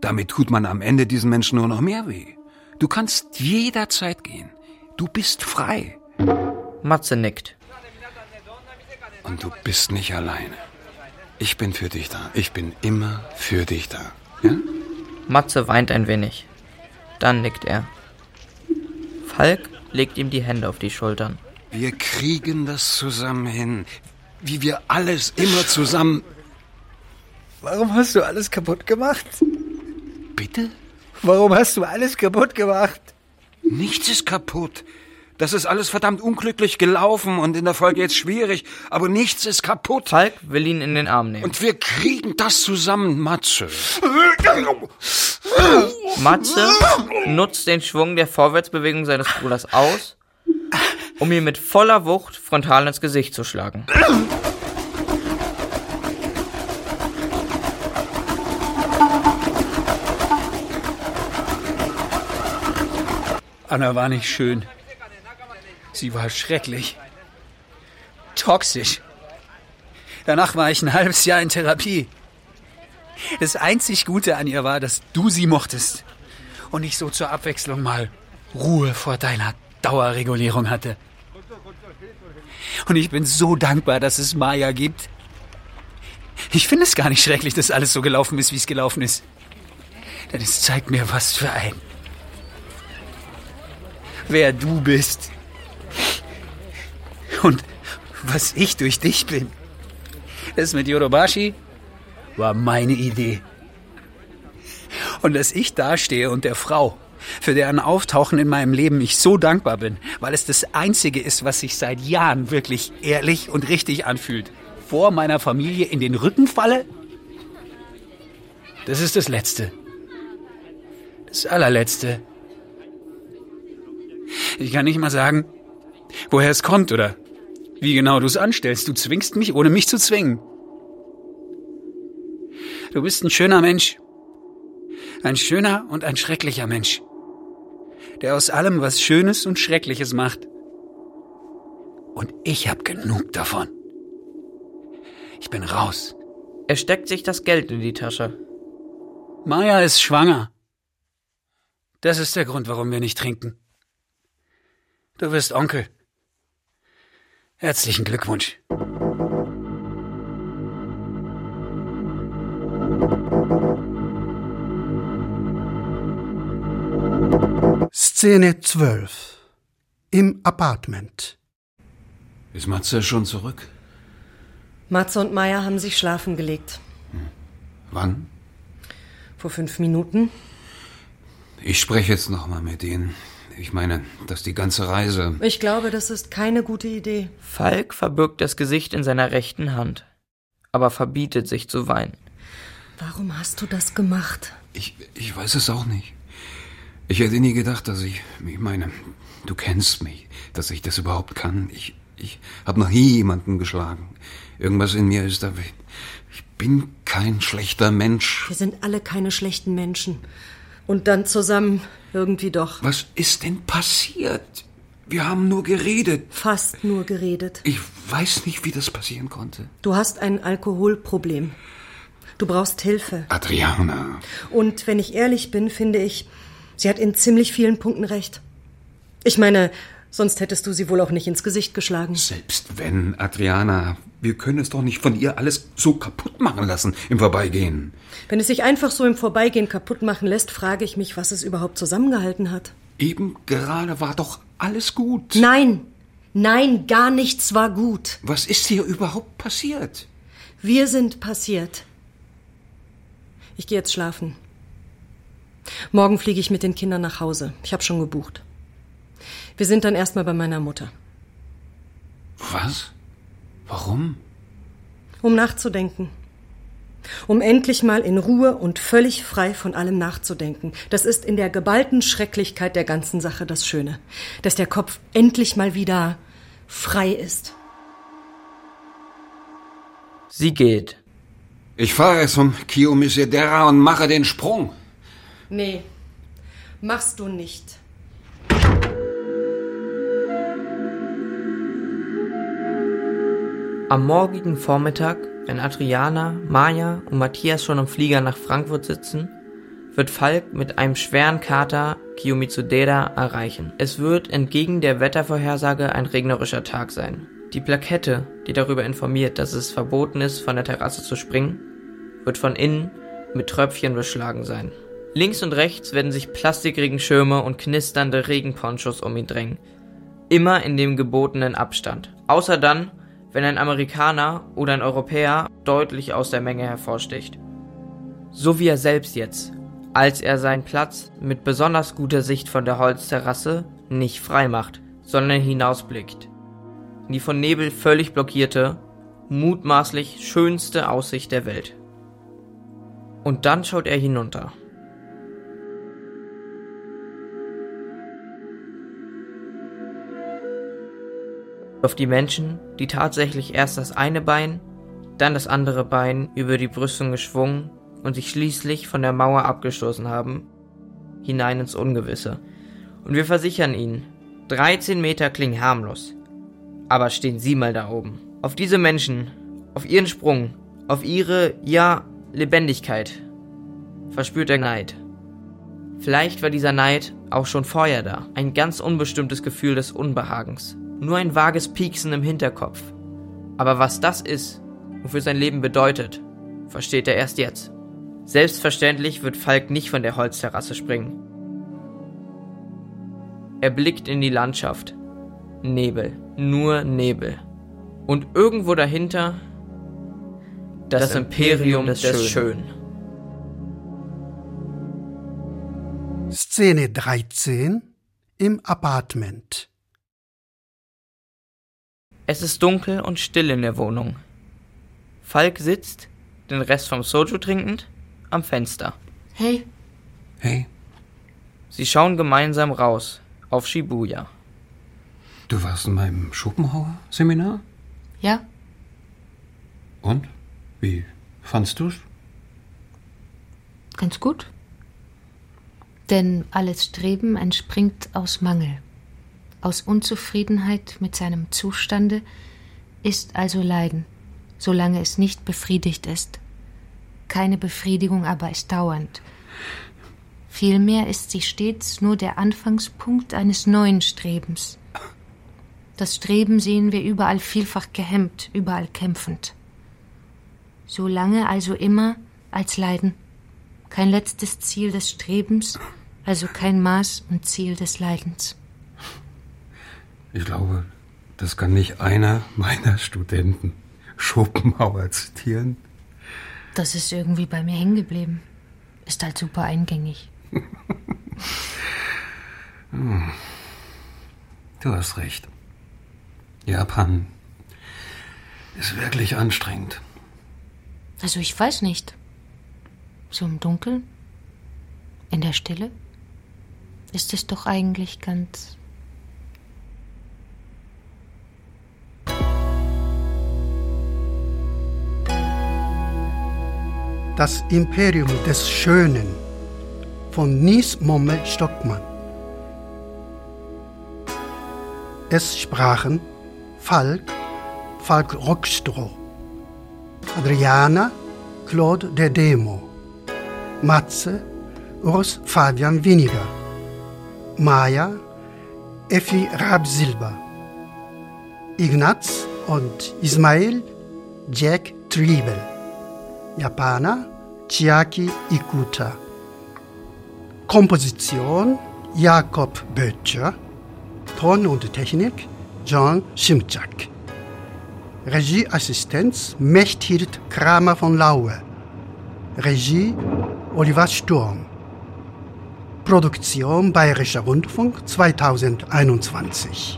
Damit tut man am Ende diesen Menschen nur noch mehr weh. Du kannst jederzeit gehen. Du bist frei. Matze nickt. Und du bist nicht alleine. Ich bin für dich da. Ich bin immer für dich da. Ja? Matze weint ein wenig. Dann nickt er. Falk legt ihm die Hände auf die Schultern. Wir kriegen das zusammen hin. Wie wir alles immer zusammen. Warum hast du alles kaputt gemacht? Bitte? Warum hast du alles kaputt gemacht? Nichts ist kaputt. Das ist alles verdammt unglücklich gelaufen und in der Folge jetzt schwierig, aber nichts ist kaputt. Falk will ihn in den Arm nehmen. Und wir kriegen das zusammen, Matze. Matze nutzt den Schwung der Vorwärtsbewegung seines Bruders aus, um ihm mit voller Wucht frontal ins Gesicht zu schlagen. Anna war nicht schön. Sie war schrecklich. Toxisch. Danach war ich ein halbes Jahr in Therapie. Das einzig Gute an ihr war, dass du sie mochtest. Und ich so zur Abwechslung mal Ruhe vor deiner Dauerregulierung hatte. Und ich bin so dankbar, dass es Maya gibt. Ich finde es gar nicht schrecklich, dass alles so gelaufen ist, wie es gelaufen ist. Denn es zeigt mir, was für ein. Wer du bist. Und was ich durch dich bin. Das mit Yorobashi war meine Idee. Und dass ich dastehe und der Frau, für deren Auftauchen in meinem Leben ich so dankbar bin, weil es das Einzige ist, was sich seit Jahren wirklich ehrlich und richtig anfühlt, vor meiner Familie in den Rücken falle? Das ist das Letzte. Das allerletzte. Ich kann nicht mal sagen, woher es kommt oder wie genau du es anstellst. Du zwingst mich, ohne mich zu zwingen. Du bist ein schöner Mensch. Ein schöner und ein schrecklicher Mensch. Der aus allem was Schönes und Schreckliches macht. Und ich hab genug davon. Ich bin raus. Er steckt sich das Geld in die Tasche. Maya ist schwanger. Das ist der Grund, warum wir nicht trinken. Du wirst Onkel. Herzlichen Glückwunsch. Szene 12 Im Apartment Ist Matze schon zurück? Matze und Maya haben sich schlafen gelegt. Wann? Vor fünf Minuten. Ich spreche jetzt noch mal mit ihnen. Ich meine, dass die ganze Reise. Ich glaube, das ist keine gute Idee. Falk verbirgt das Gesicht in seiner rechten Hand, aber verbietet sich zu weinen. Warum hast du das gemacht? Ich, ich weiß es auch nicht. Ich hätte nie gedacht, dass ich, ich meine, du kennst mich, dass ich das überhaupt kann. Ich, ich habe noch nie jemanden geschlagen. Irgendwas in mir ist da. Ich bin kein schlechter Mensch. Wir sind alle keine schlechten Menschen. Und dann zusammen irgendwie doch. Was ist denn passiert? Wir haben nur geredet. Fast nur geredet. Ich weiß nicht, wie das passieren konnte. Du hast ein Alkoholproblem. Du brauchst Hilfe. Adriana. Und wenn ich ehrlich bin, finde ich, sie hat in ziemlich vielen Punkten recht. Ich meine, sonst hättest du sie wohl auch nicht ins Gesicht geschlagen. Selbst wenn, Adriana, wir können es doch nicht von ihr alles so kaputt machen lassen im Vorbeigehen. Wenn es sich einfach so im Vorbeigehen kaputt machen lässt, frage ich mich, was es überhaupt zusammengehalten hat. Eben gerade war doch alles gut. Nein, nein, gar nichts war gut. Was ist hier überhaupt passiert? Wir sind passiert. Ich gehe jetzt schlafen. Morgen fliege ich mit den Kindern nach Hause. Ich habe schon gebucht. Wir sind dann erstmal bei meiner Mutter. Was? Warum? Um nachzudenken. Um endlich mal in Ruhe und völlig frei von allem nachzudenken. Das ist in der geballten Schrecklichkeit der ganzen Sache das Schöne. Dass der Kopf endlich mal wieder frei ist. Sie geht. Ich fahre zum Kiyomisedera und mache den Sprung. Nee, machst du nicht. Am morgigen Vormittag, wenn Adriana, Maja und Matthias schon im Flieger nach Frankfurt sitzen, wird Falk mit einem schweren Kater Kiyomitsudera erreichen. Es wird entgegen der Wettervorhersage ein regnerischer Tag sein. Die Plakette, die darüber informiert, dass es verboten ist, von der Terrasse zu springen, wird von innen mit Tröpfchen beschlagen sein. Links und rechts werden sich Plastikregenschirme und knisternde Regenponchos um ihn drängen. Immer in dem gebotenen Abstand. Außer dann, wenn ein Amerikaner oder ein Europäer deutlich aus der Menge hervorsticht. So wie er selbst jetzt, als er seinen Platz mit besonders guter Sicht von der Holzterrasse nicht frei macht, sondern hinausblickt. In die von Nebel völlig blockierte, mutmaßlich schönste Aussicht der Welt. Und dann schaut er hinunter. Auf die Menschen, die tatsächlich erst das eine Bein, dann das andere Bein über die Brüstung geschwungen und sich schließlich von der Mauer abgestoßen haben, hinein ins Ungewisse. Und wir versichern Ihnen, 13 Meter klingen harmlos. Aber stehen Sie mal da oben. Auf diese Menschen, auf ihren Sprung, auf ihre, ja, Lebendigkeit, verspürt er Neid. Vielleicht war dieser Neid auch schon vorher da, ein ganz unbestimmtes Gefühl des Unbehagens, nur ein vages Pieksen im Hinterkopf. Aber was das ist und für sein Leben bedeutet, versteht er erst jetzt. Selbstverständlich wird Falk nicht von der Holzterrasse springen. Er blickt in die Landschaft. Nebel, nur Nebel. Und irgendwo dahinter das, das Imperium, des, des Schönen. Szene 13 im Apartment. Es ist dunkel und still in der Wohnung. Falk sitzt, den Rest vom Soju trinkend, am Fenster. Hey. Hey. Sie schauen gemeinsam raus auf Shibuya. Du warst in meinem Schopenhauer-Seminar? Ja. Und? Wie fandst du's? Ganz gut. Denn alles Streben entspringt aus Mangel, aus Unzufriedenheit mit seinem Zustande, ist also Leiden, solange es nicht befriedigt ist. Keine Befriedigung aber ist dauernd, Vielmehr ist sie stets nur der Anfangspunkt eines neuen Strebens. Das Streben sehen wir überall vielfach gehemmt, überall kämpfend. So lange also immer als Leiden. Kein letztes Ziel des Strebens, also kein Maß und Ziel des Leidens. Ich glaube, das kann nicht einer meiner Studenten Schopenhauer zitieren. Das ist irgendwie bei mir hängen geblieben. Ist halt super eingängig. Du hast recht. Japan ist wirklich anstrengend. Also ich weiß nicht. So im Dunkeln, in der Stille, ist es doch eigentlich ganz... Das Imperium des Schönen von Nies Momme Stockmann. Es sprachen Falk, Falk Rockstroh, Adriana, Claude de Demo, Matze, Urs Fabian Winiger, Maya, Effi Rabsilber, Ignaz und Ismail Jack Triebel, Japaner Chiaki Ikuta. Komposition Jakob Böttcher, Ton und Technik John Schimczak. Regieassistenz Mechthild Kramer von Laue. Regie Oliver Sturm. Produktion Bayerischer Rundfunk 2021.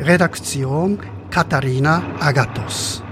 Redaktion Katharina Agathos.